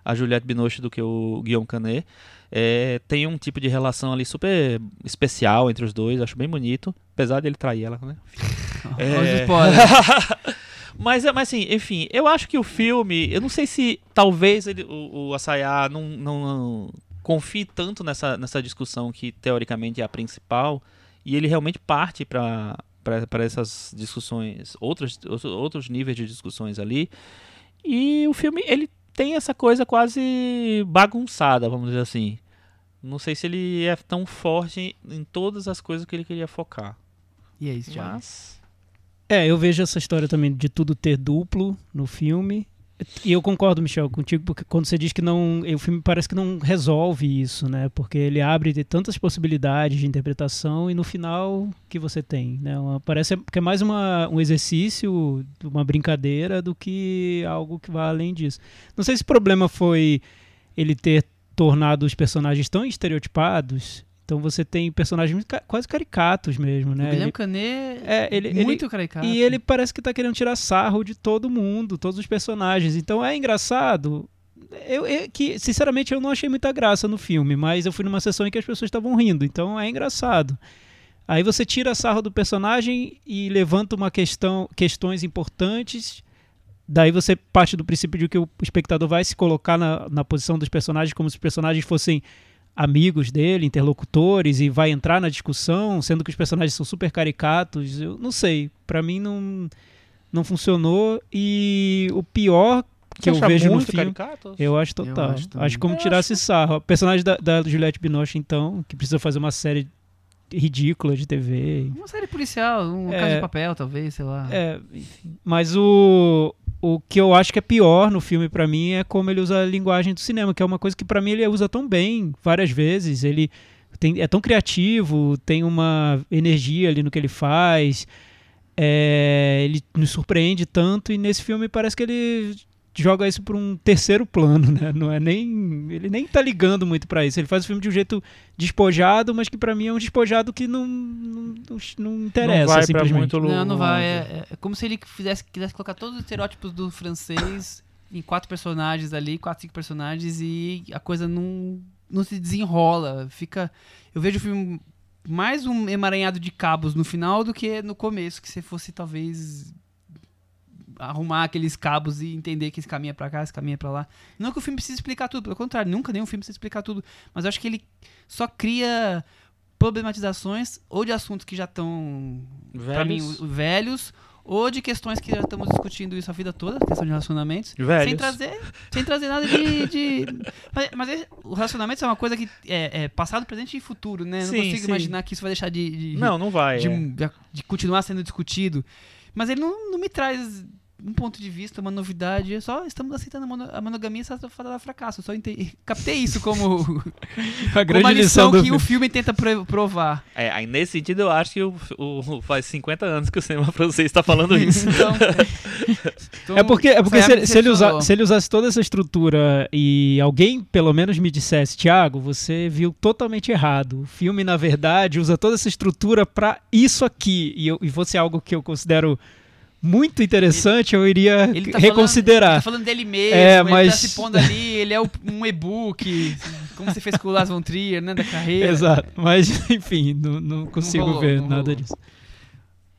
a Juliette Binoche do que o Guillaume Canet. É, tem um tipo de relação ali super especial entre os dois, acho bem bonito. Apesar de ele trair ela, né? É. mas, é- mas assim, enfim, eu acho que o filme, eu não sei se talvez ele, o, o Assayá não, não, não confie tanto nessa, nessa discussão que teoricamente é a principal, e ele realmente parte para para essas discussões, outros, outros níveis de discussões ali. E o filme, ele tem essa coisa quase bagunçada, vamos dizer assim. Não sei se ele é tão forte em todas as coisas que ele queria focar. E é isso. Mas É, eu vejo essa história também de tudo ter duplo no filme. E eu concordo, Michel, contigo, porque quando você diz que não. O filme parece que não resolve isso, né? Porque ele abre de tantas possibilidades de interpretação e no final que você tem, né? Uma- parece que é mais uma, um exercício, uma brincadeira do que algo que vai além disso. Não sei se o problema foi ele ter tornado os personagens tão estereotipados. Então você tem personagens quase caricatos mesmo, O né? Guilherme Ele- Canet é, ele- ele- muito caricato. e ele parece que tá querendo tirar sarro de todo mundo, todos os personagens. Então é engraçado. Eu, eu- que, sinceramente, eu não achei muita graça no filme, mas eu fui numa sessão em que as pessoas estavam rindo, então é engraçado. Aí você tira sarro do personagem e levanta uma questão, questões importantes. Daí você parte do princípio de que o espectador vai se colocar na, na posição dos personagens como se os personagens fossem amigos dele, interlocutores, e vai entrar na discussão, sendo que os personagens são super caricatos. Eu não sei. Pra mim não, não funcionou. E o pior que Você eu vejo no muito filme. caricato? Eu acho total. Eu acho, acho como Eu tirasse sarro. O personagem da, da Juliette Binoche, então, que precisa fazer uma série ridícula de TV. Uma série policial, um É. caso de papel, talvez, sei lá. É, enfim. Mas o, o que eu acho que é pior no filme pra mim é como ele usa a linguagem do cinema, que é uma coisa que pra mim ele usa tão bem várias vezes. Ele tem, é tão criativo, tem uma energia ali no que ele faz. é, ele nos surpreende tanto e nesse filme parece que ele joga isso para um terceiro plano, né? Não é nem ele nem tá ligando muito pra isso. Ele faz o filme de um jeito despojado, mas que pra mim é um despojado que não não, não, interessa não vai pra simplesmente. muito longe. Não, não vai. É, é como se ele fizesse, quisesse colocar todos os estereótipos do francês em quatro personagens ali, quatro, cinco personagens, e a coisa não, não se desenrola. Fica. Eu vejo o filme mais um emaranhado de cabos no final do que no começo, que se fosse talvez arrumar aqueles cabos e entender que esse caminho é pra cá, esse caminho é pra lá. Não que o filme precise explicar tudo, pelo contrário, nunca nenhum filme precisa explicar tudo, mas eu acho que ele só cria problematizações ou de assuntos que já estão pra mim, Velhos. ou de questões que já estamos discutindo isso a vida toda, questão de relacionamentos, Velhos. sem trazer, sem trazer nada de. de- Mas, mas é- o relacionamento é uma coisa que é, é passado, presente e futuro, né? Sim, não consigo sim. imaginar que isso vai deixar de, de, Não, não vai. de, é. de- de continuar sendo discutido. Mas ele não, não me traz um ponto de vista, uma novidade. É só estamos aceitando a, mono- a monogamia essa fada fracasso. Eu só ente- captei isso como, A como uma grande lição lição que filme. o filme tenta pro- provar. É, aí nesse sentido eu acho que o, o- faz 50 anos que o cinema francês está falando isso. Então, então, É porque, é porque se, se ele usa, se ele usasse toda essa estrutura e alguém pelo menos me dissesse, Thiago, você viu totalmente errado. O filme, na verdade, usa toda essa estrutura pra isso aqui. E, eu, e fosse algo que eu considero muito interessante, eu iria Ele tá reconsiderar. Falando, ele tá falando dele mesmo, É, ele mas- tá se pondo ali, ele é o- um e-book, como você fez com o Lars von Trier, né, da carreira. Exato. Mas, enfim, não, não consigo rolou, ver não nada rolou. disso.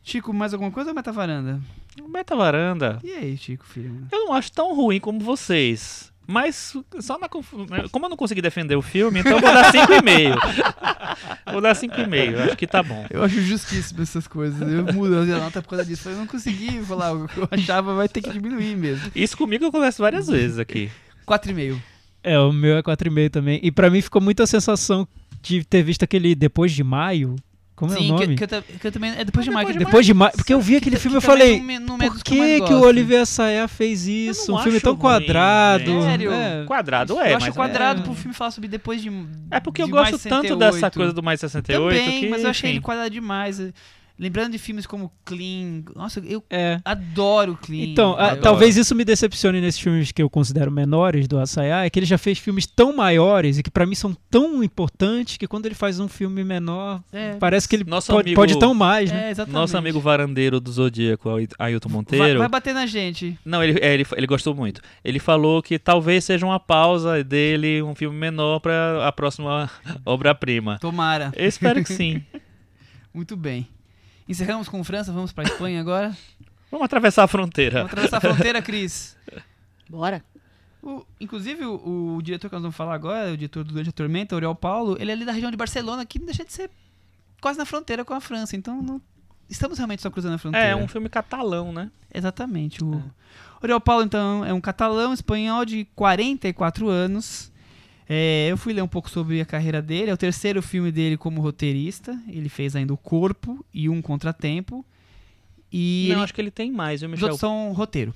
Chico, mais alguma coisa ou meta varanda? Meta varanda. E aí, Chico, filho? Eu não acho tão ruim como vocês. Mas só na confu- como eu não consegui defender o filme, então eu vou dar 5,5. vou dar 5,5. Acho que tá bom. Eu acho justíssimo essas coisas. Eu mudo a nota por causa disso. Eu não consegui falar o que eu achava, vai ter que diminuir mesmo. Isso comigo acontece várias vezes aqui. 4,5. É, o meu é 4,5 também. E pra mim ficou muita sensação de ter visto aquele Depois de Maio, Como é o Sim, nome? que, que eu, que eu também. É depois de Depois Michael. de Depois de Ma... Porque eu vi Que aquele filme e falei, não me- não me- por que mais que, o. Olivier Assayas fez isso? Um filme tão ruim, quadrado. gente. Sério? É. Quadrado é, eu acho mas quadrado é- pro filme falar sobre depois de. é porque eu de gosto mais tanto 68. dessa coisa do mais 68 Também, que mas eu achei enfim. ele quadrado demais. Lembrando de filmes como Clean. Nossa, eu É. adoro Clean. Então, a- Eu- talvez isso me decepcione nesses filmes que eu considero menores do Assayas, é que ele já fez filmes tão maiores e que pra mim são tão importantes que quando ele faz um filme menor, É, parece que ele Nosso pode, amigo- pode tão mais, né? é, exatamente. Nosso amigo varandeiro do Zodíaco, Ai- Ailton vai, Monteiro. vai bater na gente. Não, ele, é, ele, ele gostou muito. Ele falou que talvez seja uma pausa dele, um filme menor pra a próxima obra-prima. Tomara. Eu espero que sim. Muito bem. Encerramos com França, vamos pra Espanha agora. Vamos atravessar a fronteira. Vamos atravessar a fronteira, Cris. Bora. O- inclusive, o, o diretor que nós vamos falar agora, o diretor do Durante a Tormenta, Oriol Paulo, ele é ali da região de Barcelona, que não deixa de ser quase na fronteira com a França. Então, não- estamos realmente só cruzando a fronteira. É, um filme catalão, né? Exatamente. O Oriol Paulo, então, é um catalão espanhol de 44 anos. É, eu fui ler um pouco sobre a carreira dele. É o terceiro filme dele como roteirista. Ele fez ainda O Corpo e Um Contratempo. E Não, ele, acho que ele tem mais, viu, os Michel? outros são roteiro.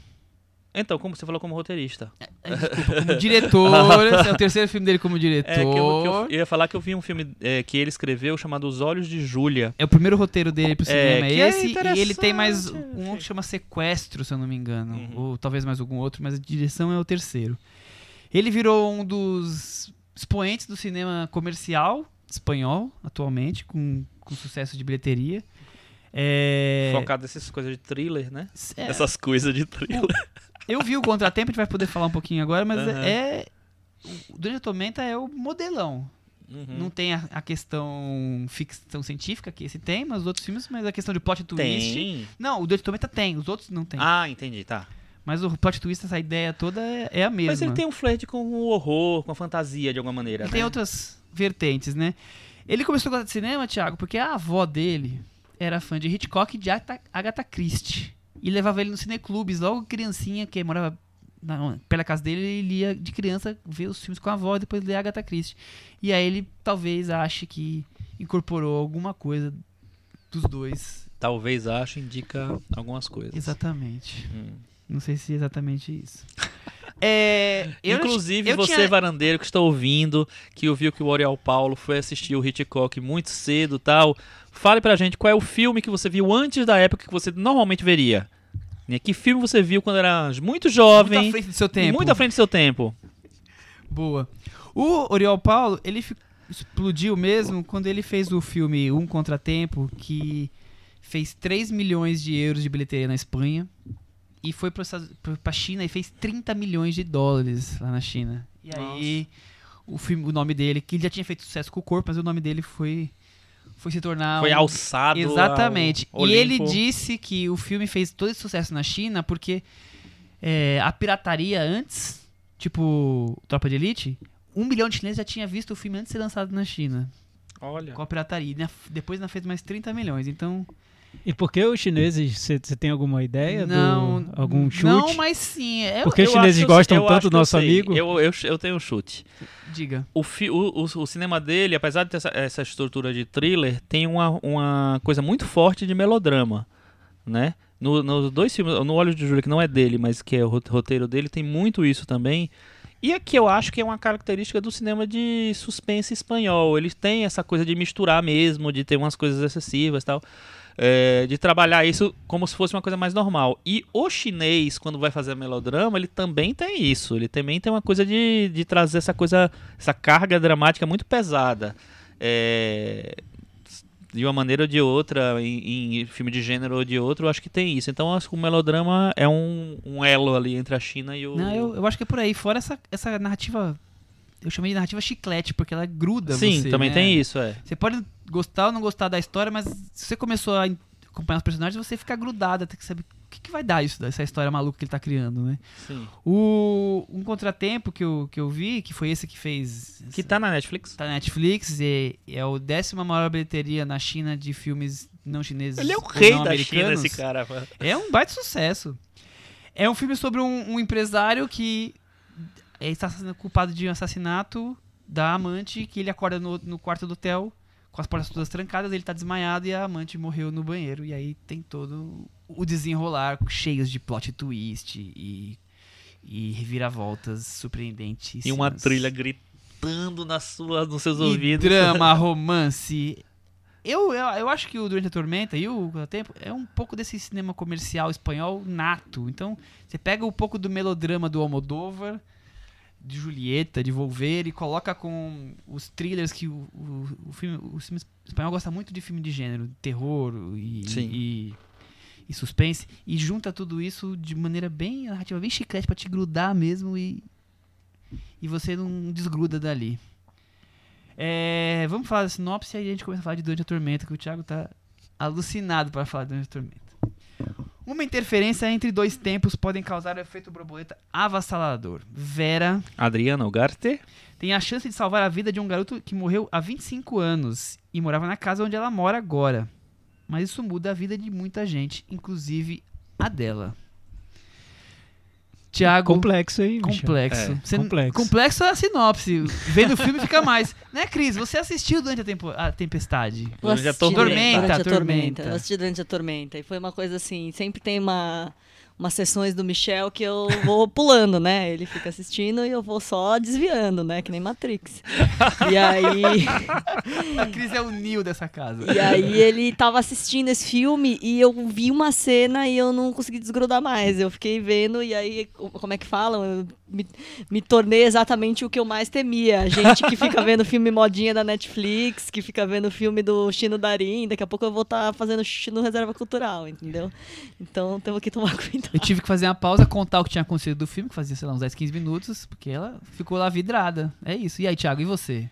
Então, como você falou como roteirista? É, Desculpa, como diretor. esse é o terceiro filme dele como diretor. É, que eu, que eu- eu ia falar que eu vi um filme é, que ele escreveu chamado Os Olhos de Júlia. É o primeiro roteiro dele pro É, cinema, é que é esse. e ele tem mais um que chama Sequestro, se eu não me engano. Uhum. Ou talvez mais algum outro, mas a direção é o terceiro. Ele virou um dos expoentes do cinema comercial espanhol, atualmente, com, com sucesso de bilheteria. É, Focado nessas coisas de thriller, né? é, Essas coisas de thriller. eu vi o Contratempo, a gente vai poder falar um pouquinho agora, mas Aham. é... O a Tormenta é o modelão. Uhum. Não tem a, a questão ficção científica que esse tem, mas os outros filmes, mas a questão de plot twist. Tem. Não, o a Tormenta tem, os outros não tem. Ah, entendi, tá. Mas o plot twist, essa ideia toda é, é a mesma. Mas ele tem um flerte com o horror, com a fantasia de alguma maneira, Ele né? tem outras vertentes, né? Ele começou a gostar de cinema, Thiago, porque a avó dele era fã de Hitchcock e de Agatha, Christie. E levava ele nos cineclubes, logo criancinha, que morava na, pela casa dele, ele ia de criança ver os filmes com a avó e depois ler Agatha Christie. E aí ele talvez ache que incorporou alguma coisa dos dois. Talvez acho, indica algumas coisas. Exatamente. Hum. Não sei se é exatamente isso. É, eu Inclusive, eu você, tinha- varandeiro, que está ouvindo, que ouviu que o Oriol Paulo foi assistir o Hitchcock muito cedo tal, fale pra gente qual é o filme que você viu antes da época que você normalmente veria. Né, Que filme você viu quando era muito muito jovem, à frente do seu tempo. muito à frente do seu tempo? Boa. O Oriol Paulo, ele explodiu mesmo quando ele fez o filme Um Contratempo, que fez 3 milhões de euros de bilheteria na Espanha. E foi para a China e fez 30 milhões de dólares lá na China. E aí, o, filme, o nome dele, que ele já tinha feito sucesso com o corpo, mas o nome dele foi, foi se tornar. Foi um- alçado Exatamente. ao E ele disse que o filme fez todo esse sucesso na China porque é, a pirataria antes, tipo Tropa de Elite, um milhão de chineses já tinha visto o filme antes de ser lançado na China, Olha. com a pirataria. E depois ainda fez mais 30 milhões. Então. E por que os chineses, você tem alguma ideia? do- não. algum chute? Não, mas sim. É, Porque os Eu chineses acho que eu gostam sei- eu tanto do eu nosso sei. amigo. Eu, eu, eu tenho um chute. Diga. O, fi- o, o, o cinema dele, apesar de ter essa, essa estrutura de thriller, tem uma, uma coisa muito forte de melodrama, né? No- nos dois filmes, no Olhos de Júlia, que não é dele, mas que é o ro- roteiro dele, tem muito isso também. E aqui eu acho que é uma característica do cinema de suspense espanhol. Eles têm essa coisa de misturar mesmo, de ter umas coisas excessivas e tal. É, de trabalhar isso como se fosse uma coisa mais normal. E o chinês, quando vai fazer melodrama, ele também tem isso. Ele também tem uma coisa de, de trazer essa coisa, essa carga dramática muito pesada. É, de uma maneira ou de outra, em, em filme de gênero ou de outro, eu acho que tem isso. Então, acho que o melodrama é um, um elo ali entre a China e o. Não, eu, eu acho que é por aí. Fora essa, essa narrativa. Eu chamei de narrativa chiclete, porque ela gruda Sim, você, também né? tem isso, é. Você pode gostar ou não gostar da história, mas se você começou a acompanhar os personagens, você fica grudado, tem que saber o que, que vai dar isso, essa história maluca que ele tá criando, né? Sim. O, um contratempo que eu, que eu vi, que foi esse que fez. Que tá na Netflix. tá na Netflix, e é o décima maior bilheteria na China de filmes não chineses. Ele é o rei da China, esse cara. mano. É um baita sucesso. É um filme sobre um, um empresário que está sendo culpado de um assassinato da amante, que ele acorda no, no quarto do hotel com as portas todas trancadas, ele tá desmaiado e a amante morreu no banheiro. E aí tem todo o desenrolar cheios de plot twist e, e reviravoltas surpreendentes. E uma trilha gritando nas suas, nos seus e ouvidos. drama, romance. Eu, eu, eu acho que o Durante a Tormenta e o Tempo é um pouco desse cinema comercial espanhol nato. Então, você pega um pouco do melodrama do Almodóvar, de Julieta, de Volver, e coloca com os thrillers que o, o, o filme, o cinema espanhol gosta muito de filme de gênero, terror e, e, e suspense, e junta tudo isso de maneira bem narrativa, bem chiclete pra te grudar mesmo e, e você não desgruda dali. É, vamos falar da sinopse e aí a gente começa a falar de Durante a Tormenta, que o Thiago tá alucinado para falar de Durante a Tormenta. Uma interferência entre dois tempos podem causar o efeito borboleta avassalador. Vera Adriana Ugarte. tem a chance de salvar a vida de um garoto que morreu há 25 anos e morava na casa onde ela mora agora. Mas isso muda a vida de muita gente, inclusive a dela. Tiago, Complexo aí, complexo. É, complexo. complexo é a sinopse. Vendo o filme fica mais. Né, Cris? Você assistiu durante a, tempo- a tempestade? Durante a tormenta. Durante a Tormenta. tormenta. Eu assisti durante a tormenta. E foi uma coisa assim, sempre tem uma umas sessões do Michel que eu vou pulando, né? Ele fica assistindo e eu vou só desviando, né? Que nem Matrix. E aí, A Cris é o Neo dessa casa. e aí ele tava assistindo esse filme e eu vi uma cena e eu não consegui desgrudar mais. Eu fiquei vendo e aí, como é que falam? Eu me, me tornei exatamente o que eu mais temia. A gente que fica vendo filme modinha da Netflix, que fica vendo filme do Chino Darim, daqui a pouco eu vou estar fazendo xixi no Reserva Cultural, entendeu? Então temos que tomar cuidado. Eu tive que fazer uma pausa, contar o que tinha acontecido do filme, que fazia, sei lá, uns 10, 15 minutos, porque ela ficou lá vidrada. É isso. E aí, Thiago, e você?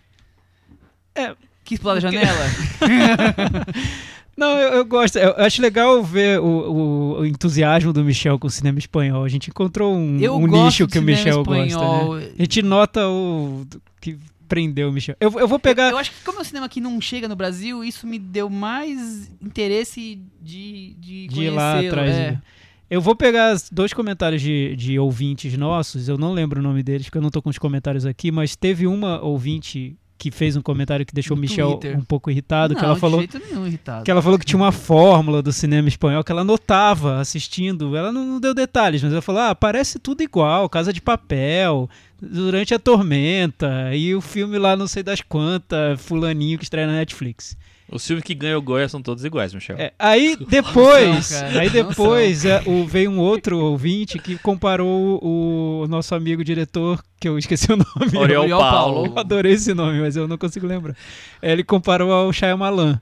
É. Quis pular da janela? Não, eu, eu gosto. Eu acho legal ver o, o- entusiasmo do Michel com o cinema espanhol. A gente encontrou um, Eu um nicho de que o Michel espanhol. gosta. Né? A gente nota o que prendeu o Michel. Eu, eu vou pegar. Eu acho que como é um cinema que não chega no Brasil, isso me deu mais interesse de, de, de ir lá atrás. é. né? Eu vou pegar dois comentários de, de ouvintes nossos, eu não lembro o nome deles, porque eu não tô com os comentários aqui, mas teve uma ouvinte que fez um comentário que deixou o Michel Twitter. um pouco irritado, que Não, ela de falou jeito nenhum irritado. que ela falou que tinha uma fórmula do cinema espanhol que ela notava assistindo. Ela não, não deu detalhes, mas ela falou: ah, parece tudo igual, Casa de Papel, Durante a Tormenta, e o filme lá não sei das quantas, Fulaninho que estreia na Netflix. Os filmes que ganham o Goya são todos iguais, Michel. É, aí depois, Não, cara, aí depois é, o, veio um outro ouvinte que comparou o, o nosso amigo diretor, que eu esqueci o nome. Oriol Paulo. Paulo. Eu adorei esse nome, mas eu não consigo lembrar. Ele comparou ao Shyamalan.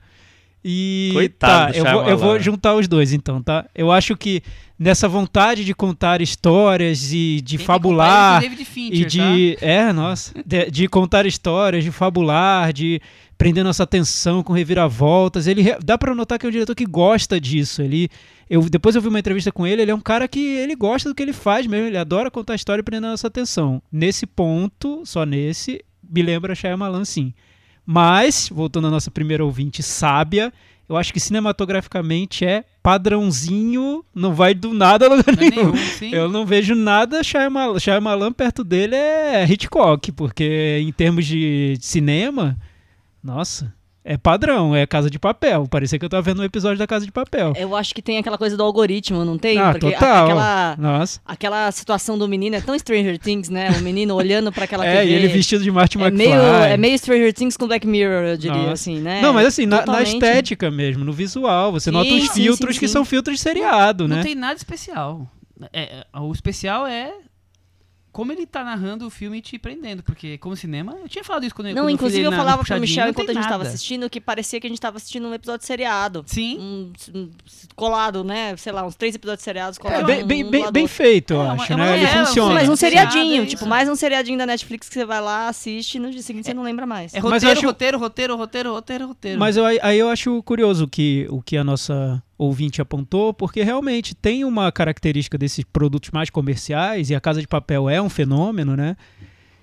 E Coitado tá, do eu vou, eu vou juntar os dois então, tá? Eu acho que nessa vontade de contar histórias e de Tem fabular David Fincher, e de tá? é, nossa, de, de contar histórias, de fabular, de prender nossa atenção com reviravoltas. Ele dá pra notar que é um diretor que gosta disso. Ele eu depois eu vi uma entrevista com ele, ele é um cara que ele gosta do que ele faz mesmo, ele adora contar história e prender nossa atenção. Nesse ponto, só nesse, me lembra Shyamalan sim. Mas, voltando à nossa primeira ouvinte sábia, eu acho que cinematograficamente é padrãozinho, não vai do nada a lugar é nenhum. nenhum. Eu não vejo nada Shyamalan, Shyamalan perto dele é Hitchcock, porque em termos de cinema, nossa, é padrão, é Casa de Papel. Parecia que eu tava vendo um episódio da Casa de Papel. Eu acho que tem aquela coisa do algoritmo, não tem? ah, Porque a- total. aquela, Nossa. aquela situação do menino é tão Stranger Things, né? O menino olhando pra aquela É, TV. e ele vestido de Marty é McFly. meio, é meio Stranger Things com Black Mirror, eu diria, Nossa. assim, né? Não, mas assim, na, na estética mesmo, no visual, você Sim, nota os sim, filtros sim, que sim. são filtros de seriado, Não né? tem nada especial. É, é, o especial é como ele tá narrando o filme e te prendendo. Porque, como cinema, eu tinha falado isso quando, Não, quando inclusive fui eu na- falava pro Michel não enquanto a gente tava assistindo que parecia que a gente tava assistindo um episódio seriado. Sim. Um, um- colado, né? Sei lá, uns três episódios seriados É, colados. bem, um bem, bem, bem feito, eu É, uma- acho, é uma- né? Ele é, funciona. Mas um é seriadinho, tipo, mais um seriadinho da Netflix que você vai lá, assiste e no dia seguinte você não lembra mais. É Mas roteiro, eu acho- roteiro, roteiro, roteiro, roteiro, roteiro. Mas eu- aí eu acho curioso que, o que a nossa ouvinte apontou, porque realmente tem uma característica desses produtos mais comerciais, e a Casa de Papel é um fenômeno, né?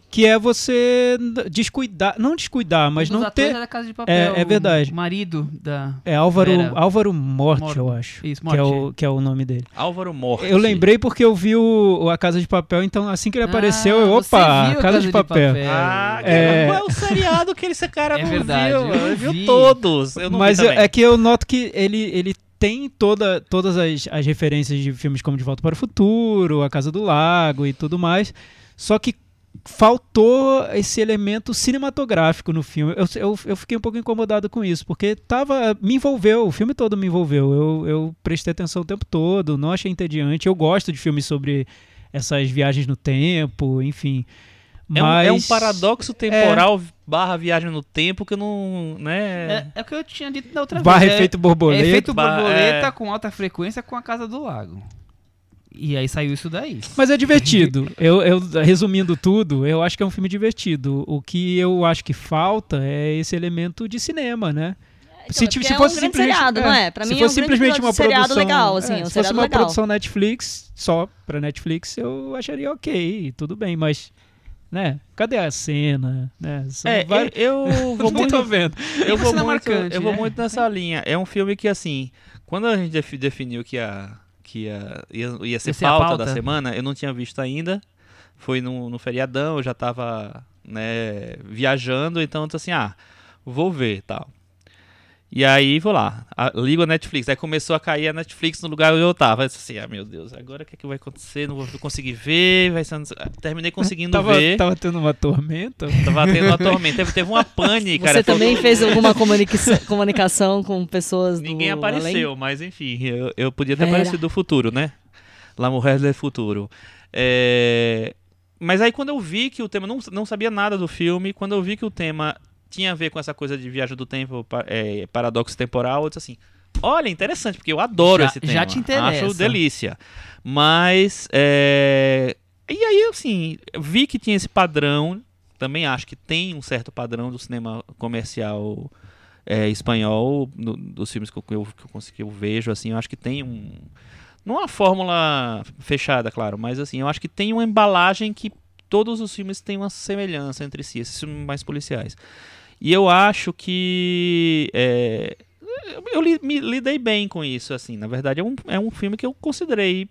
que é você descuidar, não descuidar, mas um dos não ter é da Casa de Papel. É- é verdade. O marido da... é Álvaro Vera. Álvaro Morte, Morte. eu acho, Isso, que é Morte. o que é o nome dele. Álvaro Morte. Eu lembrei porque eu vi o, o A Casa de Papel, então assim que ele apareceu, Ah, eu, você opa, viu Casa, de, papel. Ah, É. qual é o seriado que esse cara É não verdade, viu? eu Ele viu vi. todos. Eu não Mas vi é que eu noto que ele, ele tem toda, todas as, as referências de filmes como De Volta para o Futuro, A Casa do Lago e tudo mais. Só que faltou esse elemento cinematográfico no filme. Eu, eu, eu fiquei um pouco incomodado com isso, porque tava, me envolveu, o filme todo me envolveu. Eu, eu prestei atenção o tempo todo, não achei entediante. Eu gosto de filmes sobre essas viagens no tempo, enfim. É um, Mas é um paradoxo temporal barra viagem no tempo que eu não. né? É, é o que eu tinha dito da outra Barra vez. é- efeito É borboleta. efeito Ba- borboleta é. com alta frequência com a Casa do Lago. E aí saiu isso daí. Mas é divertido. eu, eu- resumindo tudo, eu acho que é um filme divertido. O que eu acho que falta é esse elemento de cinema, né? Então, porque é um grande seriado, não é? Pra se mim é um fosse grande simplesmente uma seriado produção, legal, assim, é, é um se fosse uma legal. produção Netflix só pra Netflix, eu acharia ok, tudo bem, mas né? Cadê a cena, né? É, vários- eu, eu vou muito. vendo. Eu vou muito, marcante, eu vou né? muito nessa linha. É um filme que, assim, quando a gente defi- definiu que, ia, que ia, ia, ia ser a pauta, pauta. da semana, eu não tinha visto ainda. Foi no, no feriadão, eu já tava né, viajando, então eu tô assim, ah, vou ver tal. E aí, vou lá, a, ligo a Netflix. Aí começou a cair a Netflix no lugar onde eu tava. Eu disse assim, ah, meu Deus, agora o que, é que vai acontecer? Não vou conseguir ver. Vai ser... Terminei conseguindo Tava, ver. tava tendo uma tormenta. Tava tendo uma tormenta. Teve, teve uma pane, cara. Você também Todo- fez alguma comunica- comunicação com pessoas do Ninguém além? apareceu, mas enfim, eu, eu podia ter Vera. aparecido do futuro, né? La Mujer del Futuro. É, Mas aí quando eu vi que o tema, não, não sabia nada do filme, quando eu vi que o tema tinha a ver com essa coisa de viagem do tempo, é, paradoxo temporal, eu disse assim, olha, interessante, porque eu adoro Já- esse tema. já te interessa. Acho delícia. Mas, é, e aí, assim, vi que tinha esse padrão, também acho que tem um certo padrão do cinema comercial é, espanhol, no- dos filmes que eu, que eu, que eu vejo, assim, eu acho que tem um. Não uma fórmula fechada, claro, mas assim, eu acho que tem uma embalagem que todos os filmes têm uma semelhança entre si, esses filmes mais policiais. E eu acho que. é, eu li- me lidei bem com isso, assim. Na verdade, é um, é um filme que eu considerei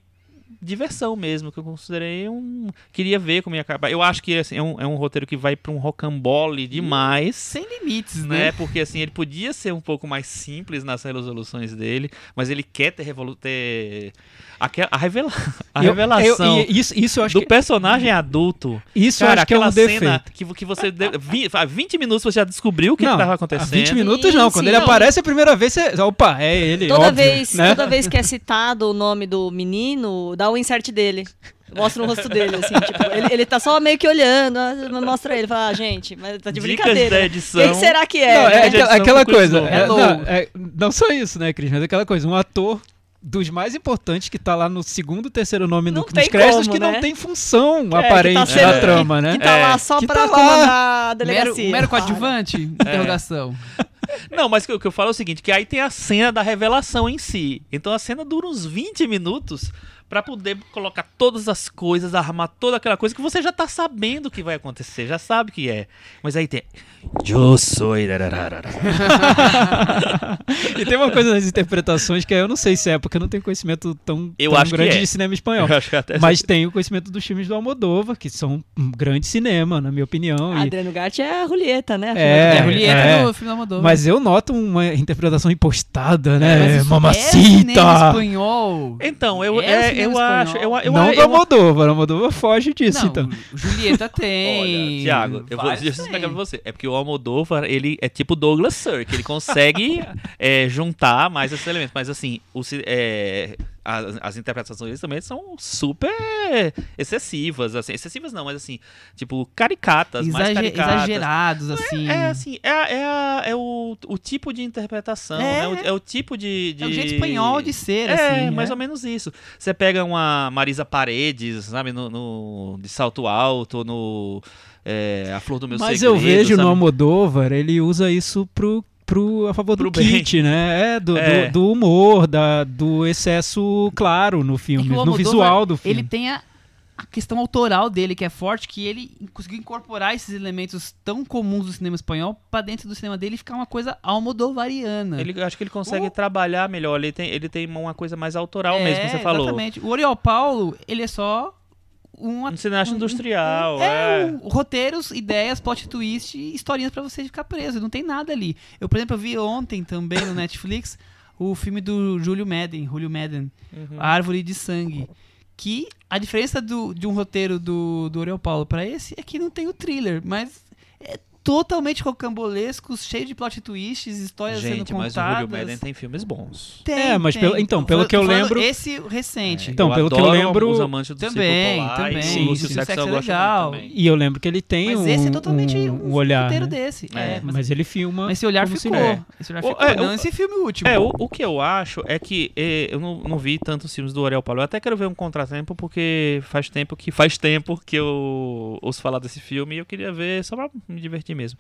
diversão mesmo, que eu considerei um. Queria ver como ia acabar. Eu acho que assim, é, um, é um roteiro que vai pra um rocambole demais Sem limites, né? né? Porque assim, ele podia ser um pouco mais simples nas resoluções dele, mas ele quer ter, revolu ter aquela, a, revela a Eu- revelação eu- e isso, isso eu acho do que, personagem adulto. isso eu Cara, acho que é um aquela cena defeito. que, que você. De, há 20 minutos você já descobriu o que Não, estava há acontecendo. 20 minutos não. Quando Sim, ele não. aparece a primeira vez, você. Opa, é ele. Toda óbvio, vez, né? toda vez que é citado o nome do menino, dá o insert dele. Mostra o rosto dele, assim, tipo, ele, ele tá só meio que olhando, ah, mostra ele, fala, ah, gente, mas tá de Dicas brincadeira. da edição. Quem será que é? Não, é né? de aquela, coisa. É, não, é- não só isso, né, Cris? Mas é aquela coisa. Um ator dos mais importantes que tá lá no segundo, terceiro nome Não no, nos créditos como, que né? não tem função É, que aparente tá sendo- na trama, né? Que tá É, lá só que pra tá lá. comandar a Mero, delegacia. mero Para. coadjuvante? Interrogação. Não, mas que- o que eu falo é o seguinte, que aí tem a cena da revelação em si. Então a cena dura uns 20 minutos pra poder colocar todas as coisas, armar toda aquela coisa que você já tá sabendo que vai acontecer, já sabe que é. Mas aí tem Eu sou e tem uma coisa nas interpretações que eu não sei se é, porque eu não tenho conhecimento tão, Eu tão acho que grande é. de cinema espanhol. Eu acho que até Mas tenho conhecimento dos filmes do Almodóvar, que são um grande cinema, na minha opinião. e- Adriano Gatti é a Julieta, né? É, É, a Julieta é. do filme da Moldova. Mas eu noto uma interpretação impostada, né? É cinema Mamacita! espanhol. Então, eu, É é, eu acho, eu, eu, não eu, do Almodóvar, o Almodóvar foge disso, Não, então. Julieta tem. Olha, Tiago, eu vou tem. explicar pra você. É porque o Almodóvar, ele é tipo Douglas Sirk, ele consegue é, juntar mais esses elementos. Mas assim, o é, as, as interpretações deles também são super excessivas. Assim, excessivas não, mas assim, tipo, caricatas, mais Exage- caricatas. exagerados, assim. É assim, é, a- é, a- é o, o tipo de interpretação, É. né? O- é o tipo de, de... É o jeito espanhol de ser, É, assim. mais né? ou menos isso. Você pega uma Marisa Paredes, sabe, no, no- de salto alto, no é, A Flor do Meu Mas Segredo, eu vejo sabe? no Almodóvar, ele usa isso pro, pro, a favor do Pro bem. kit, né? É, do, É. Do, do humor, da, do excesso claro no filme, no visual do filme. Ele tem a, a questão autoral dele, que é forte, que ele conseguiu incorporar esses elementos tão comuns do cinema espanhol pra dentro do cinema dele e ficar uma coisa almodovariana. Ele, acho que ele consegue O- trabalhar melhor. Ele tem, ele tem uma coisa mais autoral é, mesmo, que você falou. Exatamente. O Oriol Paulo, ele é só um Um cineasta um- industrial, É, é. um- roteiros, ideias, plot twist e historinhas pra você ficar preso. Não tem nada ali. Eu, por exemplo, eu vi ontem também no Netflix o filme do Júlio Madden, Julio Madden, Uhum. A Árvore de Sangue. Que a diferença do, de um roteiro do, do Paulo pra esse é que não tem o thriller, mas é totalmente rocambolesco, cheio de plot twists, histórias Gente, sendo mas o contadas. Julio Madden tem filmes bons. Tem, É, mas tem. pelo- então, pelo que eu lembro- Esse recente. Então, eu pelo que eu lembro- Os Amantes do Também, Polar também. e Sim, o Lúcio sim. Sexo é legal. também. E eu lembro que ele tem Mas um, esse é totalmente um, um, um olhar. roteiro né? desse. É, É, mas, Mas ele filma. mas esse olhar ficou. cinema. Esse olhar ficou. é, não o- esse filme último. É, o, o que eu acho é que eh, eu não, não vi tantos filmes do Ariel Paulo. Eu até quero ver um contratempo, porque faz tempo que faz tempo que eu ouço falar desse filme e eu queria ver só pra me divertir mesmo.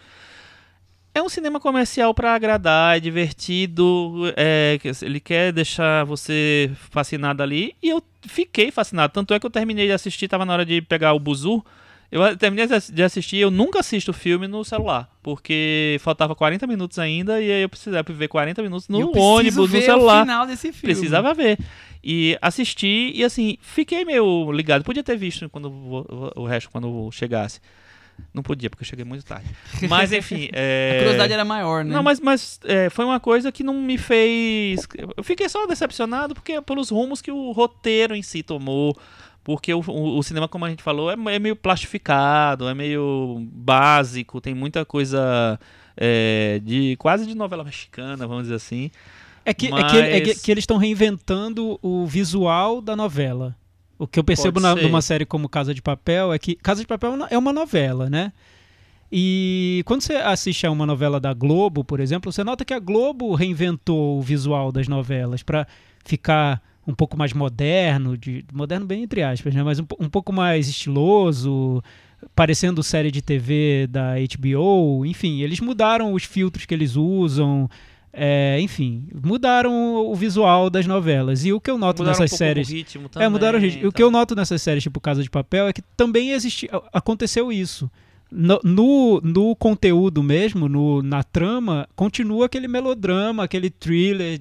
É um cinema comercial pra agradar, é divertido, é, ele quer deixar você fascinado ali. E eu fiquei fascinado. Tanto é que eu terminei de assistir, tava na hora de pegar o buzu. Eu terminei de ass- de assistir, eu nunca assisto filme no celular, porque faltava 40 minutos ainda e aí eu precisava ver 40 minutos no ônibus, no ver celular. O final desse filme. Precisava ver. E assisti e assim, fiquei meio ligado. Podia ter visto quando o resto quando chegasse. Não podia, porque eu cheguei muito tarde. Mas enfim. é... A curiosidade era maior, né? Não, mas, mas é, foi uma coisa que não me fez. Eu fiquei só decepcionado porque pelos rumos que o roteiro em si tomou. Porque o, o- o cinema, como a gente falou, é, é meio plastificado, é meio básico, tem muita coisa é, de quase de novela mexicana, vamos dizer assim. É que, é que, é que- Mas- que eles estão reinventando o visual da novela. O que eu percebo na, numa série como Casa de Papel é que Casa de Papel é uma- é uma novela, né? E quando você assiste a uma novela da Globo, por exemplo, você nota que a Globo reinventou o visual das novelas para ficar um pouco mais moderno, de moderno bem entre aspas, né? Mas um, um pouco mais estiloso, parecendo série de TV da HBO, enfim, eles mudaram os filtros que eles usam, é, enfim, mudaram o visual das novelas. E o que eu noto Mudaram um nessas pouco séries. o ritmo também. É, mudaram o ritmo. O que tá. eu noto nessas séries, tipo Casa de Papel, é que também existe, aconteceu isso. No, no, no conteúdo mesmo, no, na trama, continua aquele melodrama, aquele thriller,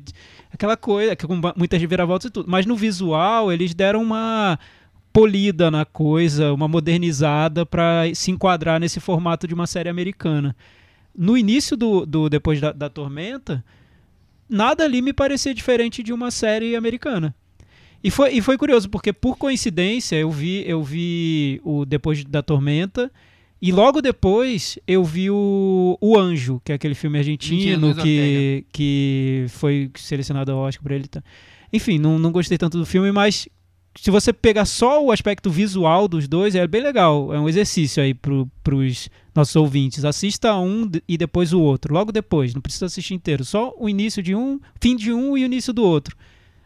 aquela coisa, que com muitas reviravoltas e tudo. Mas no visual, eles deram uma polida na coisa, uma modernizada para se enquadrar nesse formato de uma série americana. No início do, do Depois da, da Tormenta, nada ali me parecia diferente de uma série americana. E foi, e foi curioso, porque por coincidência eu vi, eu vi o Depois da Tormenta e logo depois eu vi o, o Anjo, que é aquele filme Argentino, que, que foi selecionado ao Oscar por ele. Enfim, não, não gostei tanto do filme, mas se você pegar só o aspecto visual dos dois, é bem legal. É um exercício aí pro, pros nossos ouvintes. Assista um e depois o outro. Logo depois, não precisa assistir inteiro. Só o início de um, fim de um e o início do outro.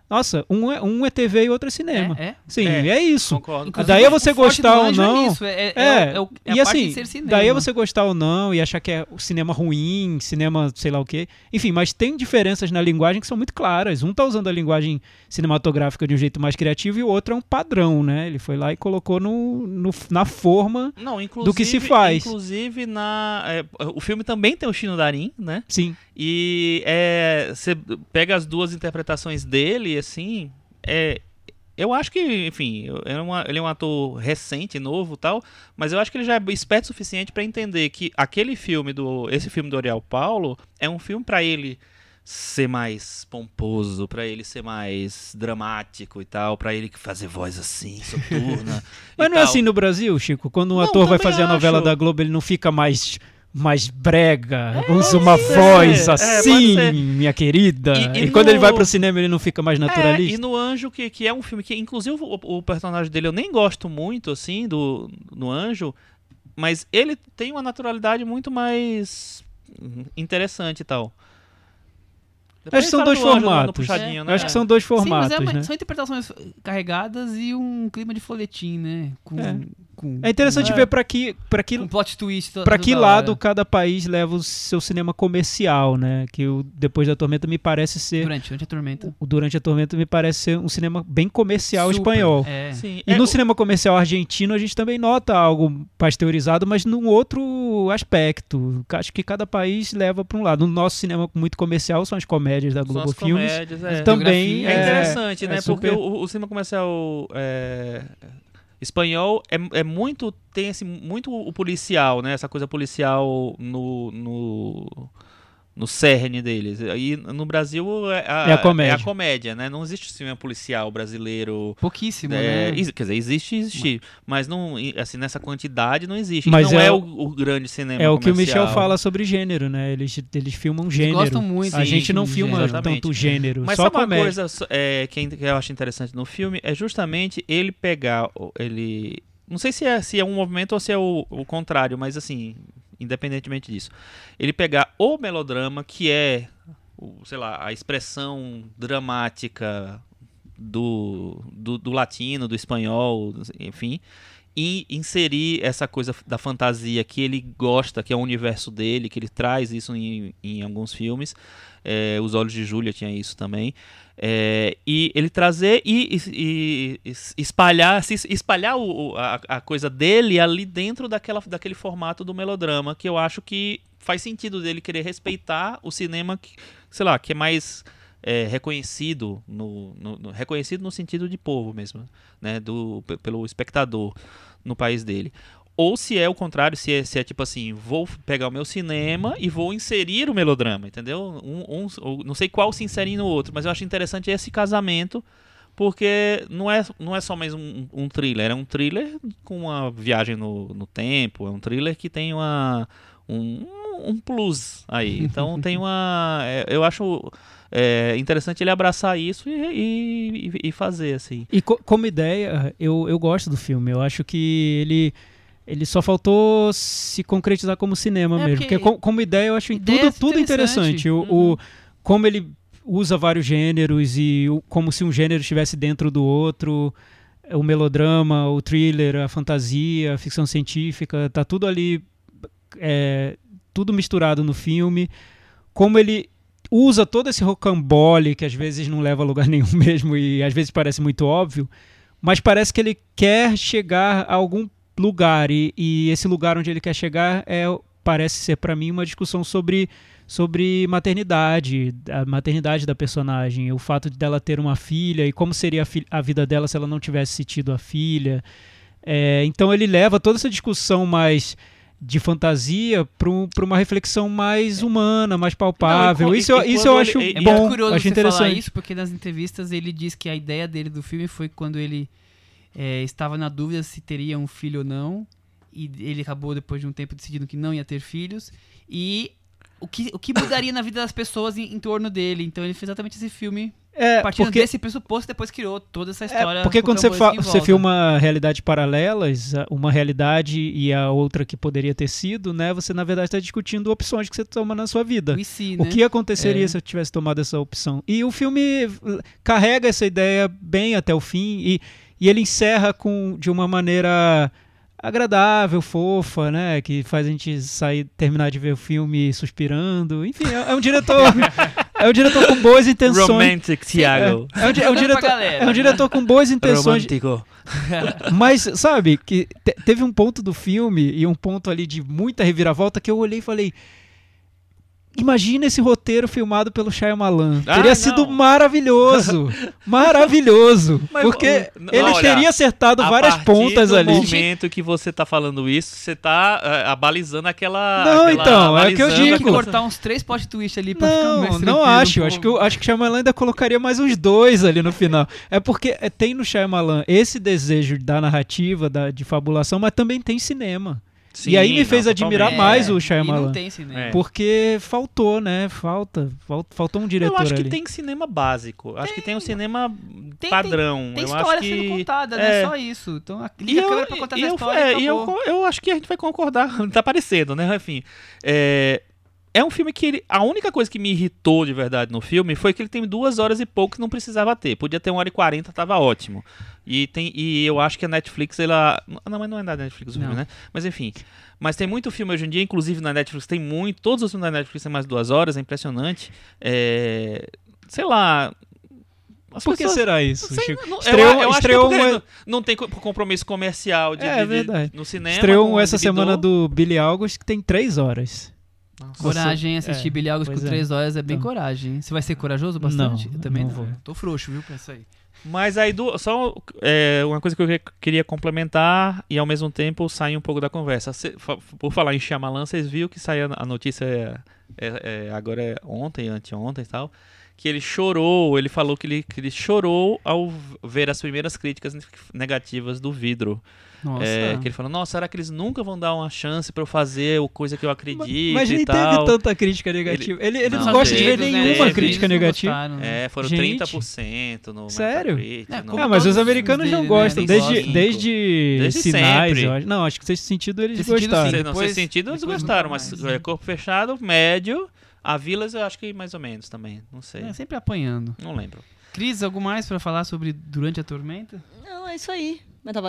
Nossa, um é, um é TV e outro é cinema. É, é. Sim, É. é, isso. Concordo. Inclusive, Daí é você gostar ou é não. É, e assim, de ser cinema. daí é você gostar ou não e achar que é o cinema ruim, cinema sei lá o quê. Enfim, mas tem diferenças na linguagem que são muito claras. Um tá usando a linguagem cinematográfica de um jeito mais criativo e o outro é um padrão, né? Ele foi lá e colocou no, no- na forma. Não, do que se faz. Inclusive, na, é, o filme também tem o Chino Darin, né? Sim. E é, você pega as duas interpretações dele, assim, é, eu acho que, enfim, é ele é um ator recente, novo e tal, mas eu acho que ele já é esperto o suficiente pra entender que aquele filme do, esse filme do Ariel Paulo é um filme pra ele ser mais pomposo, pra ele ser mais dramático e tal, pra ele fazer voz assim, soturna. Mas não é tal. assim no Brasil, Chico? Quando um Não, ator vai fazer a novela acho. da Globo, ele não fica mais mais brega, usa uma ser. voz É, assim, ser. minha querida. E- E, e quando ele no- vai pro cinema, ele não fica mais É, naturalista. e no Anjo, que, que é um filme que, inclusive, o, o personagem dele eu nem gosto muito, assim, do no Anjo, mas ele tem uma naturalidade muito mais interessante e tal. Depois Acho que são dois do formatos. Eu né? acho que são dois Sim, mas formatos, é uma- né? são interpretações carregadas e um clima de folhetim, né? Com É. com, É interessante É. ver pra que, pra que, com plot twist. to- pra que lado hora. cada país leva o seu cinema comercial, né? Que o Depois da Tormenta me parece ser. Durante, durante a tormenta. O Durante a Tormenta me parece ser um cinema bem comercial Super, espanhol. É. Sim, E é, no o- cinema comercial argentino a gente também nota algo pasteurizado, mas num outro aspecto. Acho que cada país leva para um lado. No nosso cinema muito comercial são as comédias da Globo as Filmes. comédias, é. Também. É é, interessante, é né? super- Porque o, o cinema comercial é, espanhol é, é muito. tem esse, muito o policial, né? Essa coisa policial no. no no cerne deles. E no Brasil é a, É a comédia. é a comédia, né? Não existe cinema policial brasileiro. Pouquíssimo, É, né? Quer dizer, existe, existe, mas não, assim, nessa quantidade não existe. Mas não é é, o- o, grande cinema É o que o. Michel fala sobre gênero, né? Eles, eles filmam gênero. gostam muito A de- gente não filma. Exatamente. tanto gênero, Mas só sabe uma coisa é, que, eu acho interessante no filme? É justamente ele pegar. ele Não sei se é, se é um movimento ou se é o, o contrário, mas assim, independentemente disso. Ele pegar o melodrama, que é, sei lá, a expressão dramática do, do, do latino, do espanhol, enfim. E inserir essa coisa da fantasia que ele gosta, que é o universo dele, que ele traz isso em, em alguns filmes. É, Os Olhos de Júlia tinha isso também. É, e ele trazer e, e- e espalhar, se espalhar o- a, a coisa dele ali dentro daquela, daquele formato do melodrama, que eu acho que faz sentido dele querer respeitar o cinema, que, sei lá, que é mais é, reconhecido no, no- no- reconhecido no sentido de povo mesmo, né, do, pe- pelo espectador no país dele. Ou se é o contrário, se é, se é tipo assim, vou pegar o meu cinema e vou inserir o melodrama, entendeu? Um, um- não sei qual se insere no outro, mas eu acho interessante esse casamento, porque não é, não é só mais um, um thriller, é um thriller com uma viagem no, no tempo, é um thriller que tem uma, um, um plus aí. Então tem uma. é, eu acho é, interessante ele abraçar isso e, e, e fazer, assim. E co- como ideia, eu, eu gosto do filme. Eu acho que ele, ele só faltou se concretizar como cinema É, mesmo. porque Porque co- como ideia eu acho ideia tudo, é tudo interessante. interessante. O, o- como ele usa vários gêneros e o- como se um gênero estivesse dentro do outro. O melodrama, o thriller, a fantasia, a ficção científica, tá tudo ali, é, tudo misturado no filme. Como ele usa todo esse rocambole que às vezes não leva a lugar nenhum mesmo e às vezes parece muito óbvio, mas parece que ele quer chegar a algum lugar e, e esse lugar onde ele quer chegar é parece ser para mim uma discussão sobre sobre maternidade, a maternidade da personagem, o fato de dela ter uma filha e como seria a, fi- a vida dela se ela não tivesse tido a filha. É, então ele leva toda essa discussão mais de fantasia para uma reflexão mais humana, mais palpável. Não, e isso, e- eu- isso eu acho ele- É e muito bom, curioso acho você falar interessante. isso, porque nas entrevistas ele diz que a ideia dele do filme foi quando ele é, estava na dúvida se teria um filho ou não, e ele acabou depois de um tempo decidindo que não ia ter filhos, e o que, o que mudaria na vida das pessoas em, em torno dele. Então ele fez exatamente esse filme É, partindo porque desse pressuposto e depois criou toda essa história. É, porque quando você, você filma realidades paralelas, uma realidade e a outra que poderia ter sido, né? Você na verdade está discutindo opções que você toma na sua vida. o, IC, O né? que aconteceria É. se eu tivesse tomado essa opção? E o filme uh, carrega essa ideia bem até o fim e, e ele encerra com de uma maneira agradável, fofa, né? Que faz a gente sair, terminar de ver o filme suspirando. Enfim, é, é um diretor, é um diretor com boas intenções. Romantic, Thiago. É um, di- é um Jogando pra diretor, é um diretor com boas intenções, Romântico. mas, sabe, que te- teve um ponto do filme e um ponto ali de muita reviravolta que eu olhei e falei. Imagina esse roteiro filmado pelo Shyamalan. Ah, Teria não. sido maravilhoso. maravilhoso. Mas, porque não, ele olha, teria acertado A várias partir pontas do ali. momento que você tá falando isso, você tá é, abalizando aquela. Não, aquela- então, é o que eu Tinha a que digo. cortar uns três plot twist ali pra ficar mais Não, tranquilo. não acho. Acho que, eu, acho que o Shyamalan ainda colocaria mais uns dois ali no final. É porque é, tem no Shyamalan esse desejo da narrativa, da, de fabulação, mas também tem cinema. Sim, e aí me fez não, admirar totalmente. mais o É, E não Shyamalan. tem cinema. É. Porque faltou, né? Falta. fal- Faltou um diretor Eu acho que ali. tem cinema básico. Acho que tem um cinema Tem- padrão. Tem eu história acho que... sendo contada, é. né? Só isso. Então, a- E liga a eu, câmera pra contar e essa eu, história é, e eu, eu acho que a gente vai concordar. tá parecendo, né? Enfim. É, é um filme que ele, a única coisa que me irritou de verdade no filme foi que ele tem duas horas e pouco que não precisava ter. Podia ter uma hora e quarenta, tava ótimo. E, tem, e eu acho que a Netflix, ela. Não, mas não é da Netflix o filme, Não. né? Mas enfim. Mas tem muito filme hoje em dia, inclusive na Netflix tem muito. Todos os filmes da Netflix têm mais de duas horas, é impressionante. É, sei lá. as Por que pessoas- será isso, Sei, Chico? não- eu- Estreou- eu, acho que é estreou uma- não, tem co- compromisso comercial de, É, de- de- verdade. no cinema. Estreou um essa exibidor. semana do Billy August que tem três horas. Nossa. Coragem, assistir é, Billy August por pois é. três horas é bem Então. coragem. hein? Você vai ser corajoso bastante? Não, Eu também não não. vou. Tô frouxo, viu, isso aí. Mas aí, do- só é, uma coisa que eu que- queria complementar e ao mesmo tempo sair um pouco da conversa. Cê- por falar em Shyamalan, vocês viram que saiu a notícia é, é- é- agora é ontem, anteontem e tal, que ele chorou, ele falou que ele, que ele chorou ao ver as primeiras críticas negativas do vidro. Nossa. É, que ele falou, nossa, será que eles nunca vão dar uma chance pra eu fazer o coisa que eu acredito Mas e nem tal? teve tanta crítica negativa. Ele, ele não, Não, gosta de ver né? nenhuma Teve, crítica eles não negativa. gostaram. É, foram Gente. 30% no Sério? É, no- Ah, mas os os americanos não né? gostam. Nem Desde, desde, Desde sinais, sempre. eu acho. Não, acho que sexto sentido eles sentido, gostaram. sim. Sei, não, Depois- sei sentido eles gostaram, mas mais, é, né? corpo fechado, médio. A Vilas eu acho que mais ou menos também. Não sei. É, sempre apanhando. Não lembro. Cris, algo mais pra falar sobre Durante a Tormenta? Não, é isso aí. Mas tá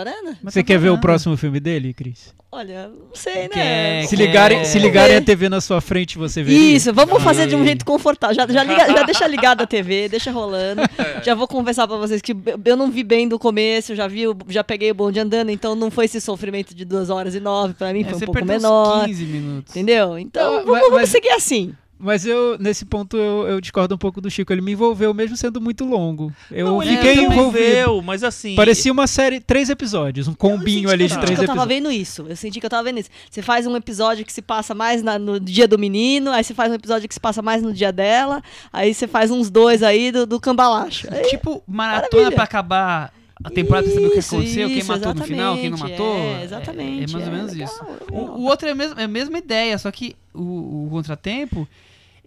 Você tá quer ver o próximo filme dele, Cris? Olha, não sei, né? Quer- Se quer- ligarem, se ligarem a TV na sua frente, você vê. Isso, vamos fazer de um jeito confortável. Já, já, liga- já deixa ligada a TV, deixa rolando. É. Já vou conversar pra vocês que eu- não vi bem do começo, já vi, já peguei o bonde andando, então não foi esse sofrimento de 2 horas e 9, pra mim É, foi um você pouco menor. 15 minutos. Entendeu? Então, vamos, mas- vamos seguir assim. Mas eu, nesse ponto, eu, eu discordo um pouco do Chico. Ele me envolveu, mesmo sendo muito longo. Eu Não, fiquei também envolvido. envolveu, mas assim. Parecia uma série, três episódios, um combinho ali de três que eu tava episódios. vendo isso. Eu senti que eu tava vendo isso. Você faz um episódio que se passa mais na- no dia do menino, aí você faz um episódio que se passa mais no dia dela, aí você faz uns dois aí do, do cambalacho. Aí, Tipo, maratona Maravilha. pra acabar a temporada pra saber o que Isso, aconteceu, quem isso, matou no final, quem não matou. é, exatamente, É, mais ou é menos legal, isso. é O, legal. o outro é a mesma, é a mesma ideia, só que o, o contratempo.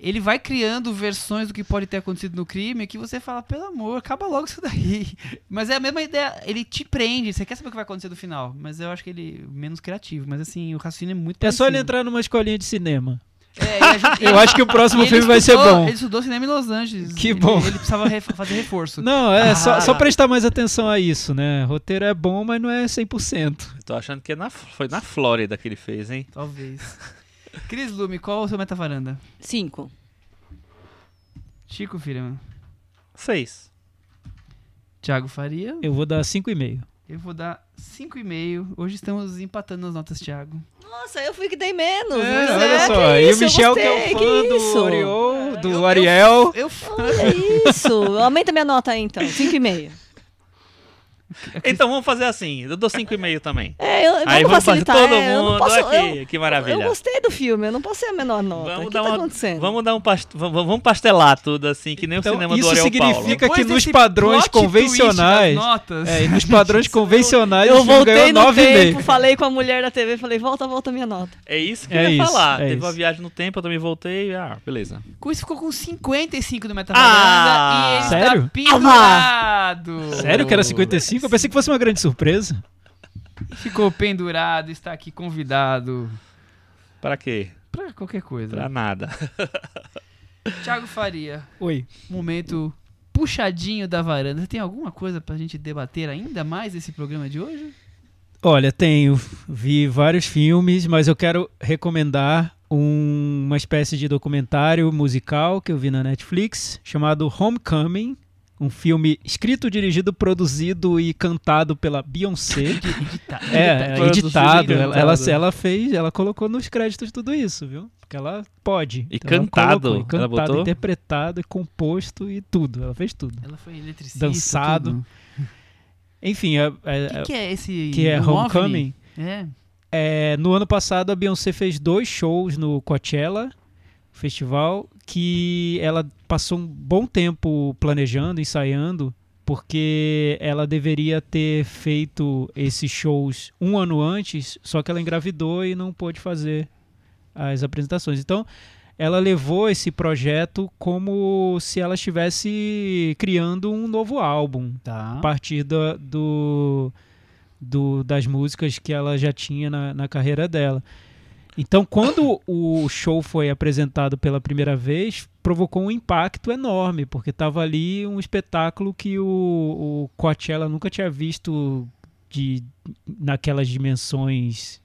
Ele vai criando versões do que pode ter acontecido no crime que você fala, pelo amor, acaba logo isso daí. Mas é a mesma ideia, ele te prende, você quer saber o que vai acontecer no final. Mas eu acho que ele é menos criativo. Mas assim, o raciocínio é muito É só ele parecido. entrar numa escolinha de cinema. É, e a gente- Eu acho que o próximo ele filme vai ser estudou- bom. Ele estudou cinema em Los Angeles. Que Ele- bom. Ele, precisava re- fazer reforço. Não, é só, Ah. só prestar mais atenção a isso, né? Roteiro é bom, mas não é 100%. Eu tô achando que é na, foi na Flórida que ele fez, hein? Talvez. Cris Lume, qual o seu metavaranda? Cinco. Chico Firman. Seis. Thiago Faria. Eu vou dar 5,5. Eu vou dar 5,5. Hoje estamos empatando as notas, Thiago. Nossa, eu fui que dei menos. É, olha é, só. que e isso, o eu Michel, que é um fã do isso? Oriol, do Eu- Ariel. Eu. Olha isso. Aumenta minha nota aí, então. Cinco e meio. Então vamos fazer assim. Eu dou cinco e meio também. É, eu, Aí vamos fazer facilitar. todo é, mundo posso, aqui. eu- que maravilha. Eu gostei do filme, eu não posso ser a menor nota. Vamos o que dar tá uma- acontecendo? Vamos dar um past... vamos, pastelar tudo assim, que nem Então, o cinema do isso Ariel Paulo. significa que nos padrões convencionais. Notas, É, e nos padrões convencionais, Eu voltei no 9,5. tempo, falei com a mulher da TV, falei, volta, volta minha nota. É isso que É eu ia isso, falar. é Teve isso. uma viagem no tempo, eu também voltei. Ah, beleza. Com isso ficou com 55 do metavaranda Ah! e ele Sério? está pendurado. Sério que era 55? Eu pensei que fosse uma grande surpresa. Ficou pendurado, está aqui convidado Pra quê? pra qualquer coisa. Pra nada. Thiago Faria, Oi. momento puxadinho da varanda. Você tem alguma coisa pra gente debater ainda mais nesse programa de hoje? Olha, tenho. Vi vários filmes, mas eu quero recomendar um- uma espécie de documentário musical que eu vi na Netflix chamado Homecoming. Um filme escrito, dirigido, produzido e cantado pela Beyoncé. É, edita- editado. Ela, ela, editado. ela fez, ela colocou nos créditos tudo isso, viu? Porque ela pode. E Então ela cantado, colocou, e ela cantado, botou? interpretado, e composto e tudo. Ela fez tudo. Ela foi eletricista. Dançado. tudo. Enfim, é, O é- que, que é esse. que é? Homecoming. É. É, no ano passado, a Beyoncé fez dois shows no Coachella Festival que ela passou um bom tempo planejando, ensaiando, porque ela deveria ter feito esses shows um ano antes, só que ela engravidou e não pôde fazer as apresentações. Então, ela levou esse projeto como se ela estivesse criando um novo álbum Tá. a partir da- do, do- das músicas que ela já tinha na, na carreira dela. Então, quando o show foi apresentado pela primeira vez, provocou um impacto enorme, porque estava ali um espetáculo que o, o Coachella nunca tinha visto de, naquelas dimensões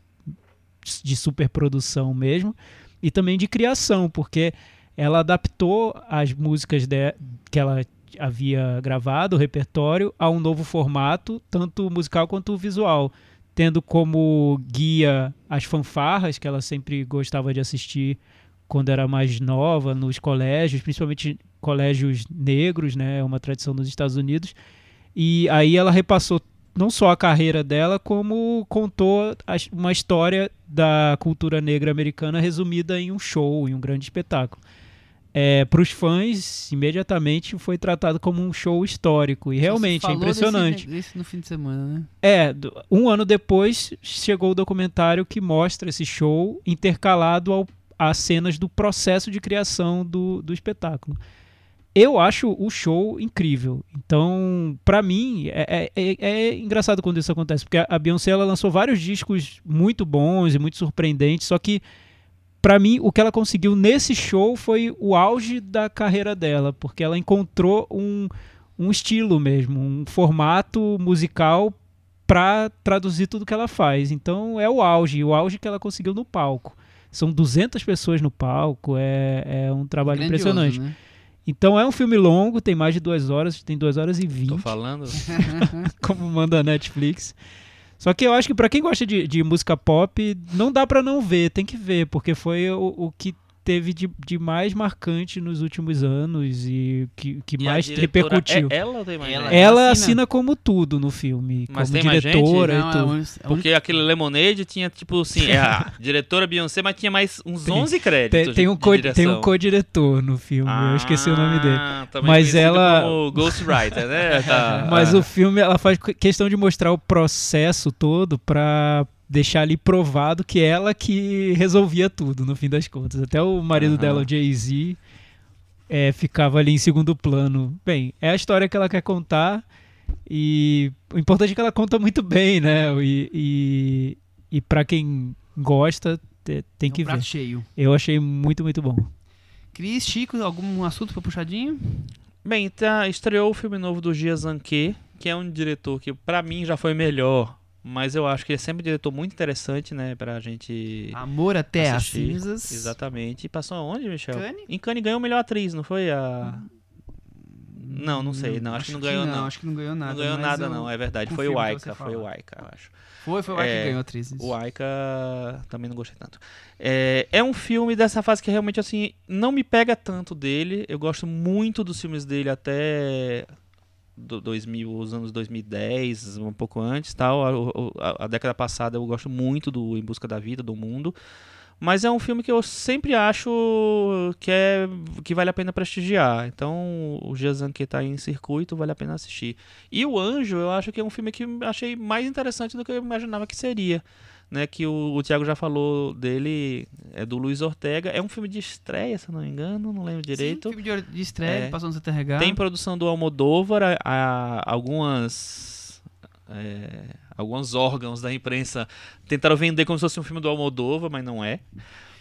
de superprodução mesmo, e também de criação, porque ela adaptou as músicas de, que ela havia gravado, o repertório, a um novo formato, tanto musical quanto visual tendo como guia as fanfarras que ela sempre gostava de assistir quando era mais nova nos colégios, principalmente colégios negros, né, é uma tradição nos Estados Unidos. E aí ela repassou não só a carreira dela, como contou uma história da cultura negra americana resumida em um show, em um grande espetáculo é, para os fãs, imediatamente foi tratado como um show histórico. E realmente é impressionante. Desse, desse no fim de semana, né? É, um ano depois chegou o documentário que mostra esse show intercalado ao, às cenas do processo de criação do, do espetáculo. Eu acho o show incrível. Então, para mim, é, é, é, é, engraçado quando isso acontece, porque a Beyoncé lançou vários discos muito bons e muito surpreendentes, só que para mim, o que ela conseguiu nesse show foi o auge da carreira dela, porque ela encontrou um, um estilo mesmo, um formato musical para traduzir tudo que ela faz. Então é o auge, o auge que ela conseguiu no palco. São 200 pessoas no palco, é, é um trabalho Grandioso, impressionante. Né? Então é um filme longo, tem mais de duas horas, tem duas horas e vinte. Tô falando. como manda a Netflix. Só que eu acho que para quem gosta de, de, música pop, não dá para não ver, tem que ver, porque foi o, o que teve de, de, mais marcante nos últimos anos e que, que e mais repercutiu. É ela tem mais ela, ela assina. como tudo no filme, Mas como diretora não, e tudo. É um, Porque aquele Lemonade tinha tipo assim, é a diretora Beyoncé, mas tinha mais uns tem, 11 créditos. Tem, tem um co tem um co-diretor no filme, ah, eu esqueci o nome dele. Ah, mas ela como Ghostwriter, né? Tá, mas ah. o filme ela faz questão de mostrar o processo todo para deixar ali provado que ela que resolvia tudo, no fim das contas. Até o marido uhum. dela, o Jay-Z, é, ficava ali em segundo plano. Bem, é a história que ela quer contar e o importante é que ela conta muito bem, né? E, e, e para quem gosta, tem que é um ver. cheio. Eu achei muito, muito bom. Cris, Chico, algum assunto para puxadinho? Bem, tá, estreou o filme novo do Gia Zanke, que é um diretor que para mim já foi melhor mas eu acho que ele é sempre um diretor muito interessante, né, pra gente. Amor até assistir. as cinzas. Exatamente. E passou aonde, Michel? Cannes? Em Cannes ganhou melhor atriz, não foi a. Não, não sei, não. Acho, acho que não ganhou, não, não. Acho que não ganhou nada. Não ganhou nada, não, é verdade. Foi o Aika, foi o Aika, eu acho. Foi, foi o Aika é, que ganhou atriz. Isso. O Aika também não gostei tanto. É, é um filme dessa fase que realmente, assim, não me pega tanto dele. Eu gosto muito dos filmes dele até do 2000, os anos 2010, um pouco antes, tal. A, a, a, década passada eu gosto muito do Em Busca da Vida, do Mundo. Mas é um filme que eu sempre acho que é que vale a pena prestigiar. Então, o Jazan que está em circuito vale a pena assistir. E o Anjo, eu acho que é um filme que achei mais interessante do que eu imaginava que seria né, que o, o Thiago já falou dele, é do Luiz Ortega. É um filme de estreia, se não me engano, não lembro direito. Sim, filme de estreia, é, passou no CTRH. Tem produção do Almodóvar, a, a, algumas... É, alguns órgãos da imprensa tentaram vender como se fosse um filme do Almodóvar, mas não é.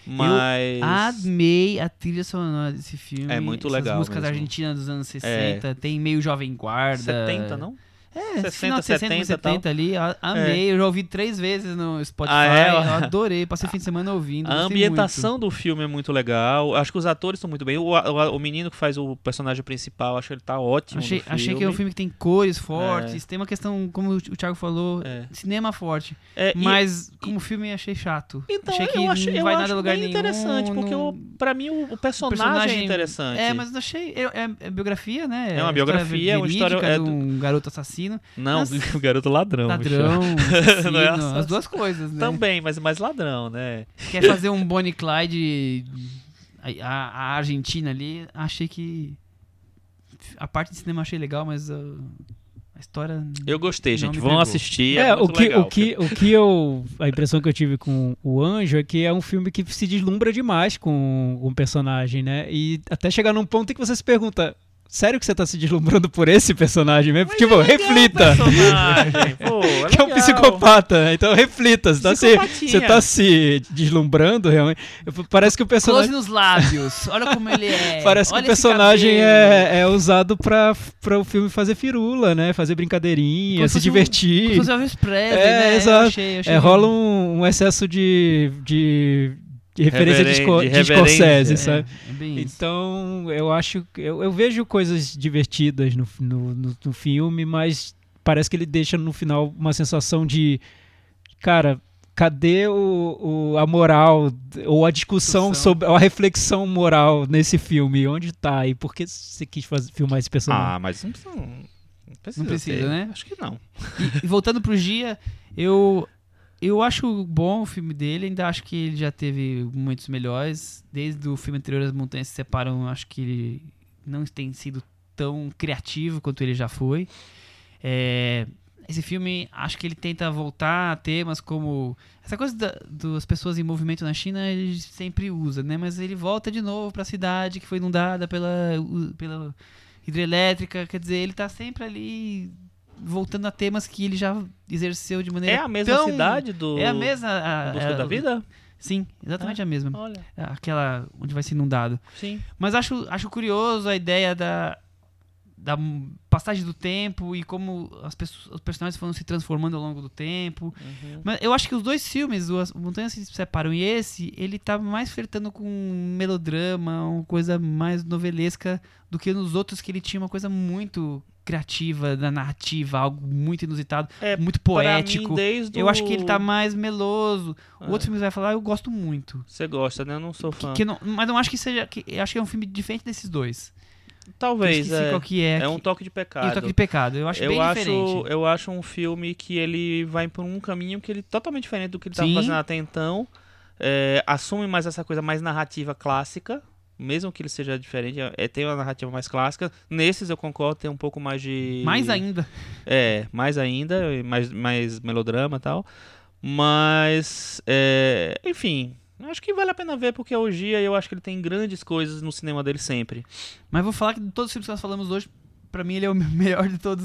Mas. Eu amei a trilha sonora desse filme. É muito legal. As músicas mesmo. argentinas dos anos 60. É. Tem meio Jovem Guarda. 70, não? É, 60, final de 60, 70, 70 ali, amei. É. Eu já ouvi três vezes no Spotify. Ah, é? Eu adorei, passei o fim de semana ouvindo. A ambientação muito. do filme é muito legal. Acho que os atores estão muito bem. O, o, o, menino que faz o personagem principal, acho que ele tá ótimo. Achei, achei que é um filme que tem cores fortes, é. tem uma questão, como o Thiago falou, é. cinema forte. É, mas e, como filme achei chato. Então, achei que eu acho, não eu vai acho nada lugar nenhum. interessante, porque não... o, pra mim o, o personagem, personagem, é interessante. É, mas achei. É, é, biografia, né? É uma biografia, é uma história. É um garoto assassino. Não, o garoto ladrão. Ladrão, assassino, é as duas coisas, né? Também, mas mais ladrão, né? Quer fazer um Bonnie Clyde, a, a Argentina ali, achei que... A parte de cinema achei legal, mas... Uh, a história. Eu gostei, gente. Vão assistir. É, é o, que, legal. o que o que eu. A impressão que eu tive com o Anjo é que é um filme que se deslumbra demais com o personagem, né? E até chegar num ponto em que você se pergunta: sério que você tá se deslumbrando por esse personagem mesmo? Mas tipo, é reflita. o pô, é Que é um psicopata, então reflita. Você tá, se, você tá se deslumbrando realmente. Parece que o Close personagem. nos lábios. Olha como ele é. Parece que Olha o esse personagem é, é usado pra, pra o filme fazer firula, né? Fazer brincadeirinha, Como se fosse um- divertir. Como se fosse Elvis Presley, É, né? Eu exato. achei- eu achei É, rola um, um excesso de, de, de referência de, Reveren- Sco- de de Scorsese, reverência. sabe? É, é. Então, eu acho. Eu, eu vejo coisas divertidas no, no, no- no filme, mas parece que ele deixa no final uma sensação de. Cara, cadê o, o- a moral ou a discussão, Discussão. sobre. ou a reflexão moral nesse filme? Onde tá? E por que você quis fazer, filmar esse personagem? Ah, mas não precisa. Não precisa, Não precisa, né? Acho que não. E, e voltando pro Gia, eu eu acho bom o filme dele, ainda acho que ele já teve momentos melhores. Desde o filme anterior, As Montanhas Se Separam, acho que ele não tem sido tão criativo quanto ele já foi. É, esse filme, acho que ele tenta voltar a temas como... Essa coisa da- das pessoas em movimento na China, ele sempre usa, né? Mas ele volta de novo pra cidade que foi inundada pela, pela hidrelétrica. Quer dizer, ele tá sempre ali voltando a temas que ele já exerceu de maneira É a mesma tão- cidade do. É a mesma... A, a- da Vida? Sim, exatamente a mesma. Olha. Aquela onde vai ser inundado. Sim. Mas acho, acho curioso a ideia da, da passagem do tempo e como as pessoas, os personagens foram se transformando ao longo do tempo. Uhum. Mas eu acho que os dois filmes, o As Montanhas se separam e esse, ele tá mais flertando com um melodrama, uma coisa mais novelesca do que nos outros que ele tinha uma coisa muito criativa da narrativa, algo muito inusitado, É, muito poético. mim, Eu acho que ele tá o- mais meloso. O Ah. outro filme vai falar, eu gosto muito. Você gosta, né? Eu não sou fã. Que não- mas não acho que seja. Que, eu acho que é um filme diferente desses dois. Talvez. É, qual que é. é um que- toque de e pecado. o toque de pecado. Eu acho eu bem acho, diferente. eu acho um filme que ele vai por um caminho que ele totalmente diferente do que ele estava fazendo até então. É, assume mais essa coisa mais narrativa clássica, mesmo que ele seja diferente, é, tem uma narrativa mais clássica. Nesses eu concordo, tem um pouco mais de Mais ainda. É, mais ainda, e mais, mais melodrama e tal. Mas, é, enfim, acho que vale a pena ver porque hoje em dia eu acho que ele tem grandes coisas no cinema dele sempre. Mas vou falar que de todos os filmes que nós falamos hoje, pra mim ele é o melhor de todos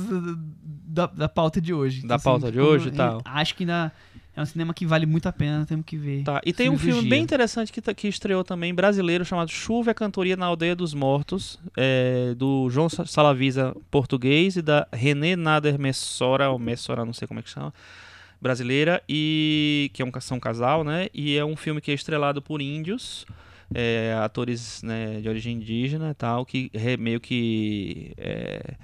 da, da pauta de hoje. Então, Da pauta de hoje e tal. Acho que ainda é um cinema que vale muito a pena, temos que ver. Tá, e tem um filme Gia. bem interessante que, tá- que estreou também, brasileiro, chamado Chuva e a Cantoria na Aldeia dos Mortos, é, do João Sa- Salavisa, português, e da René Nader Messora, ou Messora, não sei como é que chama, brasileira, e que é um, são casal, né? E é um filme que é estrelado por índios, é, atores né, de origem indígena tal, que meio que... é,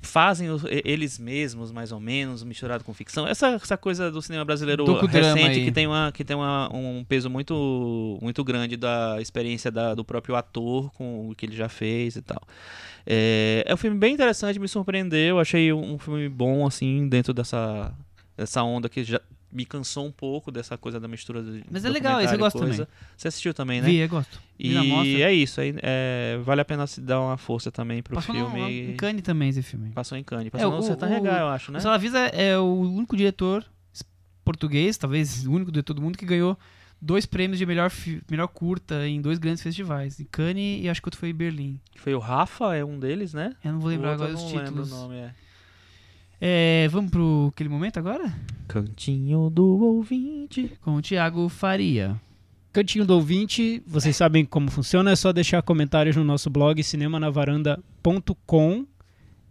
fazem os- eles mesmos, mais ou menos, misturado com ficção. Essa, essa coisa do cinema brasileiro recente que tem, uma, que tem uma, um peso muito, muito grande da experiência da- do próprio ator com o que ele já fez e tal. É, é um filme bem interessante, me surpreendeu. Achei um, um filme bom, assim, dentro dessa, dessa onda que já me cansou um pouco dessa coisa da mistura de Mas é legal, esse eu gosto coisa. Você assistiu também, né? Vi, eu gosto. E é isso, aí, é, vale a pena se dar uma força também pro Passou filme. em Cannes também esse filme. Passou em Cannes, passou É, no Regal, eu acho, né? O Salavisa é o único diretor português, talvez o único diretor do mundo, que ganhou dois prêmios de melhor, melhor curta em dois grandes festivais. Em Cannes e acho que outro foi em Berlim. Foi o Rafa, é um deles, né? Eu não vou lembrar agora eu os não lembro títulos. o nome, é. É, vamos pro aquele momento agora? Cantinho do ouvinte. Com o Thiago Faria. Cantinho do ouvinte, vocês sabem como funciona, é só deixar comentários no nosso blog cinemanavaranda.com.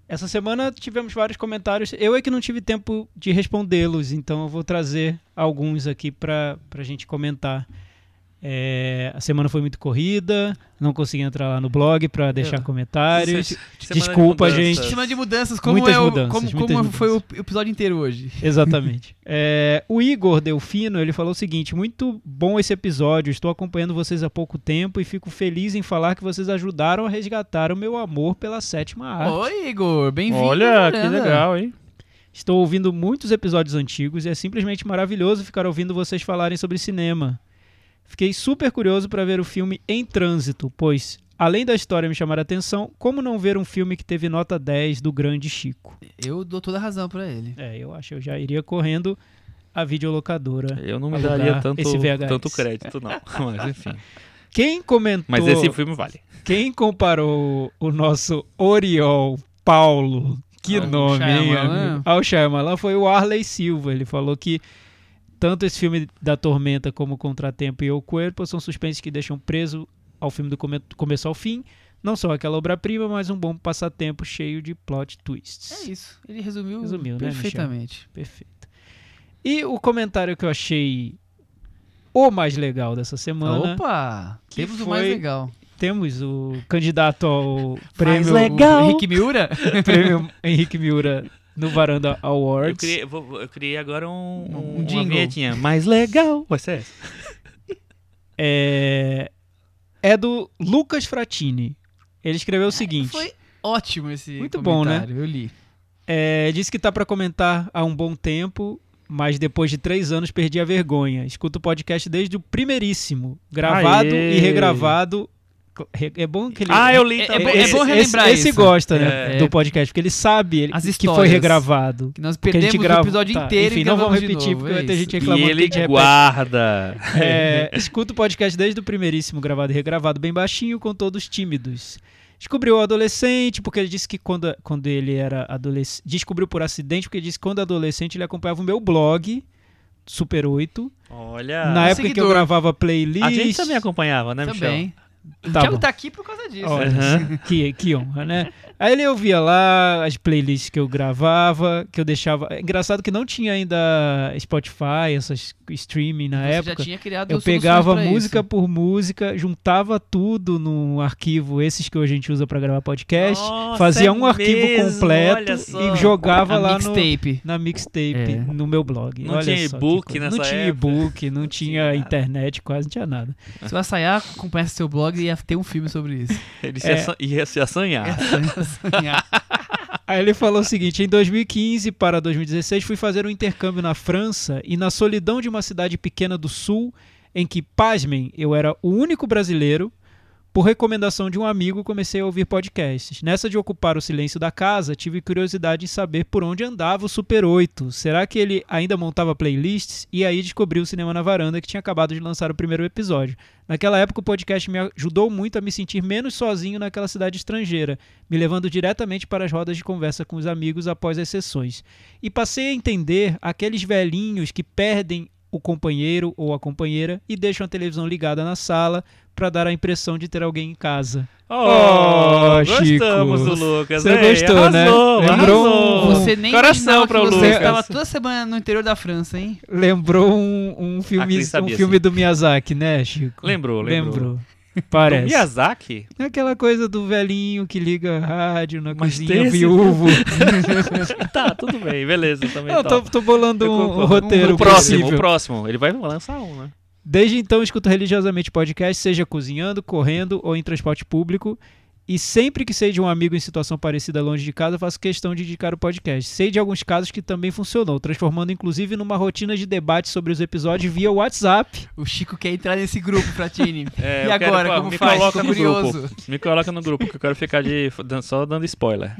Essa semana tivemos vários comentários. Eu é que não tive tempo de respondê-los, então eu vou trazer alguns aqui para a gente comentar. É, a semana foi muito corrida, não consegui entrar lá no blog para deixar Eu- comentários. Semana de Desculpa, mudanças. gente. Semana de mudanças, como, Muitas é o, mudanças, como, muitas como foi o episódio inteiro hoje. Exatamente. É, o Igor Delfino, ele falou o seguinte: muito bom esse episódio. Estou acompanhando vocês há pouco tempo e fico feliz em falar que vocês ajudaram a resgatar o meu amor pela sétima arte. Oi, Igor, bem-vindo. Olha, que legal, hein? Estou ouvindo muitos episódios antigos e é simplesmente maravilhoso ficar ouvindo vocês falarem sobre cinema. Fiquei super curioso para ver o filme Em Trânsito, pois, além da história me chamar a atenção, como não ver um filme que teve nota 10 do grande Chico? Eu dou toda a razão pra ele. É, eu acho que eu já iria correndo à videolocadora. Eu não me daria tanto, esse VHS. tanto crédito, não. Mas, enfim. Quem comentou. Mas esse filme vale. Quem comparou o nosso Oriol Paulo, que Ao nome, hein, Shyamalan? amigo? Ao Shyamalan foi o Arley Silva. Ele falou que tanto esse filme da Tormenta como Contratempo e O Corpo são suspensos que deixam preso ao filme do come começo ao fim. Não só aquela obra-prima, mas um bom passatempo cheio de plot twists. É isso. Ele resumiu, Resumiu, né, perfeitamente. Perfeito. E o comentário que eu achei o mais legal dessa semana. Opa! Que Temos o foi- mais legal. Temos o candidato ao prêmio, O Rick Miura? prêmio Henrique Miura no Varanda Eu Awards. criei, vou- eu criei agora um, Um um, uma vinhetinha mais legal. Vai ser essa? É, é do Lucas Fratini. Ele escreveu o seguinte: Foi ótimo esse Muito bom, né? comentário, Eu li. é, disse que tá para comentar há um bom tempo, mas depois de três anos perdi a vergonha. Escuto o podcast desde o primeiríssimo, gravado Aê! e regravado. É bom que ele. Ah, eu li É- é também. bom- é esse, bom relembrar esse, esse isso. gosta, né, É. do podcast, porque ele sabe ele- As que foi regravado. Que nós Porque a gente perdemos grava- o episódio tá, inteiro Enfim, e não vamos repetir, novo, porque é vai ter isso. gente E reclamando ele que guarda. É, escuto o podcast desde o primeiríssimo, gravado e regravado bem baixinho, com todos tímidos. Descobriu o adolescente, porque ele disse que quando, quando ele era adolescente. Descobriu por acidente, porque ele disse que quando adolescente ele acompanhava o meu blog, Super 8. Olha. na época que eu seguidor. gravava playlist. a gente também acompanhava, né, Michel? Também. O Tá Thiago bom. tá aqui por causa disso. Olha, Aham. que, que honra, né? Aí ele ouvia lá as playlists que eu gravava, que eu deixava. É engraçado que não tinha ainda Spotify, essas streaming na Você época. já tinha criado Eu pegava música isso. por música, juntava tudo num arquivo, esses que a gente usa pra gravar podcast, Nossa, fazia é um arquivo mesmo, completo olha só. e jogava A lá no, mixtape. na mixtape, É. no meu blog. Não Olha tinha e-book coisa. nessa Não tinha e-book, não tinha nada. internet, quase não tinha nada. Se o Assayá acompanhasse seu blog, ia ter um filme sobre isso. Ele se É. ia se assanhar. Aí ele falou o seguinte: em 2015 para 2016 fui fazer um intercâmbio na França e na solidão de uma cidade pequena do sul, em que, pasmem, eu era o único brasileiro, por recomendação de um amigo, comecei a ouvir podcasts. Nessa de ocupar o silêncio da casa, tive curiosidade em saber por onde andava o Super 8. Será que ele ainda montava playlists? E aí descobri o Cinema na Varanda, que tinha acabado de lançar o primeiro episódio. Naquela época, o podcast me ajudou muito a me sentir menos sozinho naquela cidade estrangeira, me levando diretamente para as rodas de conversa com os amigos após as sessões. E passei a entender aqueles velhinhos que perdem o companheiro ou a companheira e deixam a televisão ligada na sala para dar a impressão de ter alguém em casa. Oh, Oh, gostamos Chico. do Lucas. Você gostou, né? Arrasou, Lembrou arrasou. um- Você nem Coração que o você Lucas. estava toda semana no interior da França, hein? Lembrou um, um filme, Cris um filme do Miyazaki, né, Chico? Lembrou, lembrou. Do Parece. Miyazaki? É aquela coisa do velhinho que liga rádio na Mas cozinha, desse- viúvo. tá, tudo bem, beleza. Também Eu tô, tô bolando Eu um, concordo. roteiro o próximo, possível. o próximo. Ele vai lançar um, né? Desde então, escuto religiosamente podcast, seja cozinhando, correndo ou em transporte público. E sempre que sei de um amigo em situação parecida longe de casa, faço questão de indicar o podcast. Sei de alguns casos que também funcionou, transformando inclusive numa rotina de debate sobre os episódios via WhatsApp. O Chico quer entrar nesse grupo, Fratini. É, e eu quero- agora, ó, como me faz? coloca Tô no curioso. grupo. Me coloca no grupo, que eu quero ficar de, só dando spoiler.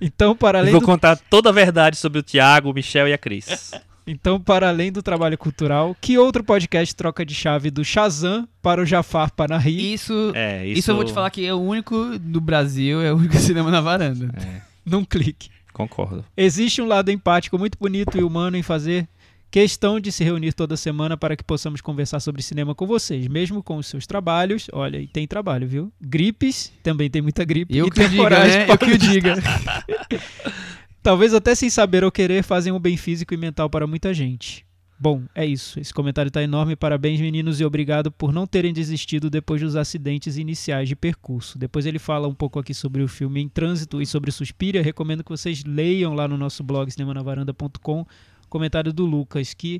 Então, para Eu além vou do, contar toda a verdade sobre o Thiago, o Michel e a Cris. Então, para além do trabalho cultural, que outro podcast troca de chave do Shazam para o Jafar Panahi? Isso, É, isso... isso, eu vou te falar que é o único do Brasil, é o único cinema na varanda. É, Num clique. concordo. Existe um lado empático muito bonito e humano em fazer questão de se reunir toda semana para que possamos conversar sobre cinema com vocês, mesmo com os seus trabalhos. Olha, e tem trabalho, viu? Gripes, também tem muita gripe. Eu e que diga, né? Eu que diga. Talvez até sem saber ou querer fazem um bem físico e mental para muita gente. Bom, é isso. Esse comentário tá enorme. Parabéns, meninos, e obrigado por não terem desistido depois dos acidentes iniciais de percurso. Depois ele fala um pouco aqui sobre o filme Em Trânsito e sobre Suspiria. Recomendo que vocês leiam lá no nosso blog cinemanavaranda.com comentário do Lucas, que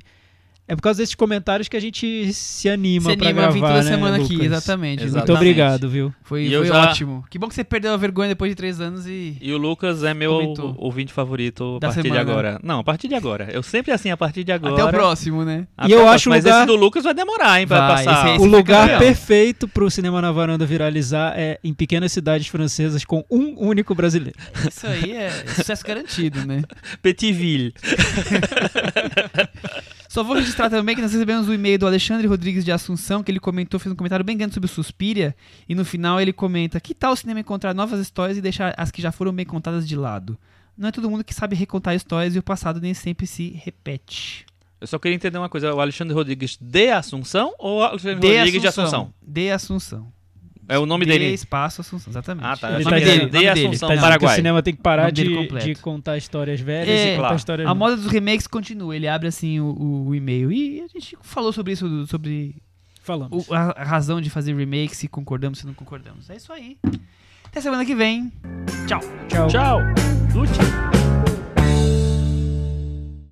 é por causa desses comentários que a gente se anima Você pra anima a vir gravar, toda né, semana aqui, Lucas? exatamente. Exato. Muito Exatamente. obrigado, viu? Foi, E foi já- ótimo. Que bom que você perdeu a vergonha depois de três anos e. E o Lucas é meu Comentou. ouvinte favorito a Da partir semana. de agora. Não, a partir de agora. Eu sempre assim, a partir de agora. Até o próximo, né? Até E eu acho o Mas lugar- esse do Lucas vai demorar, hein, pra Vai, passar. esse- esse O lugar legal. perfeito pro Cinema na Varanda viralizar é em pequenas cidades francesas com um único brasileiro. Isso aí é sucesso garantido, né? Petiville. Só vou registrar também que nós recebemos o e-mail do Alexandre Rodrigues de Assunção, que ele comentou, fez um comentário bem grande sobre o Suspiria, e no final ele comenta: Que tal o cinema encontrar novas histórias e deixar as que já foram bem contadas de lado? Não é todo mundo que sabe recontar histórias e o passado nem sempre se repete. Eu só queria entender uma coisa, o Alexandre Rodrigues de Assunção ou o Alexandre Rodrigues de Assunção? De Assunção. É o nome de dele. espaço Assunção, exatamente. Ah, tá. É É o nome nome dele, dele. nome dele. Assunção, Tá dizendo que o Paraguai. cinema tem que parar de, de contar histórias velhas É, e contar claro. histórias A moda dos remakes continua. Ele abre assim o, o- o e-mail. E a gente falou sobre isso, sobre Falamos. o- a, a razão de fazer remake, se concordamos, se não concordamos. É isso aí. Até semana que vem. Tchau. Tchau. Tchau. Lute.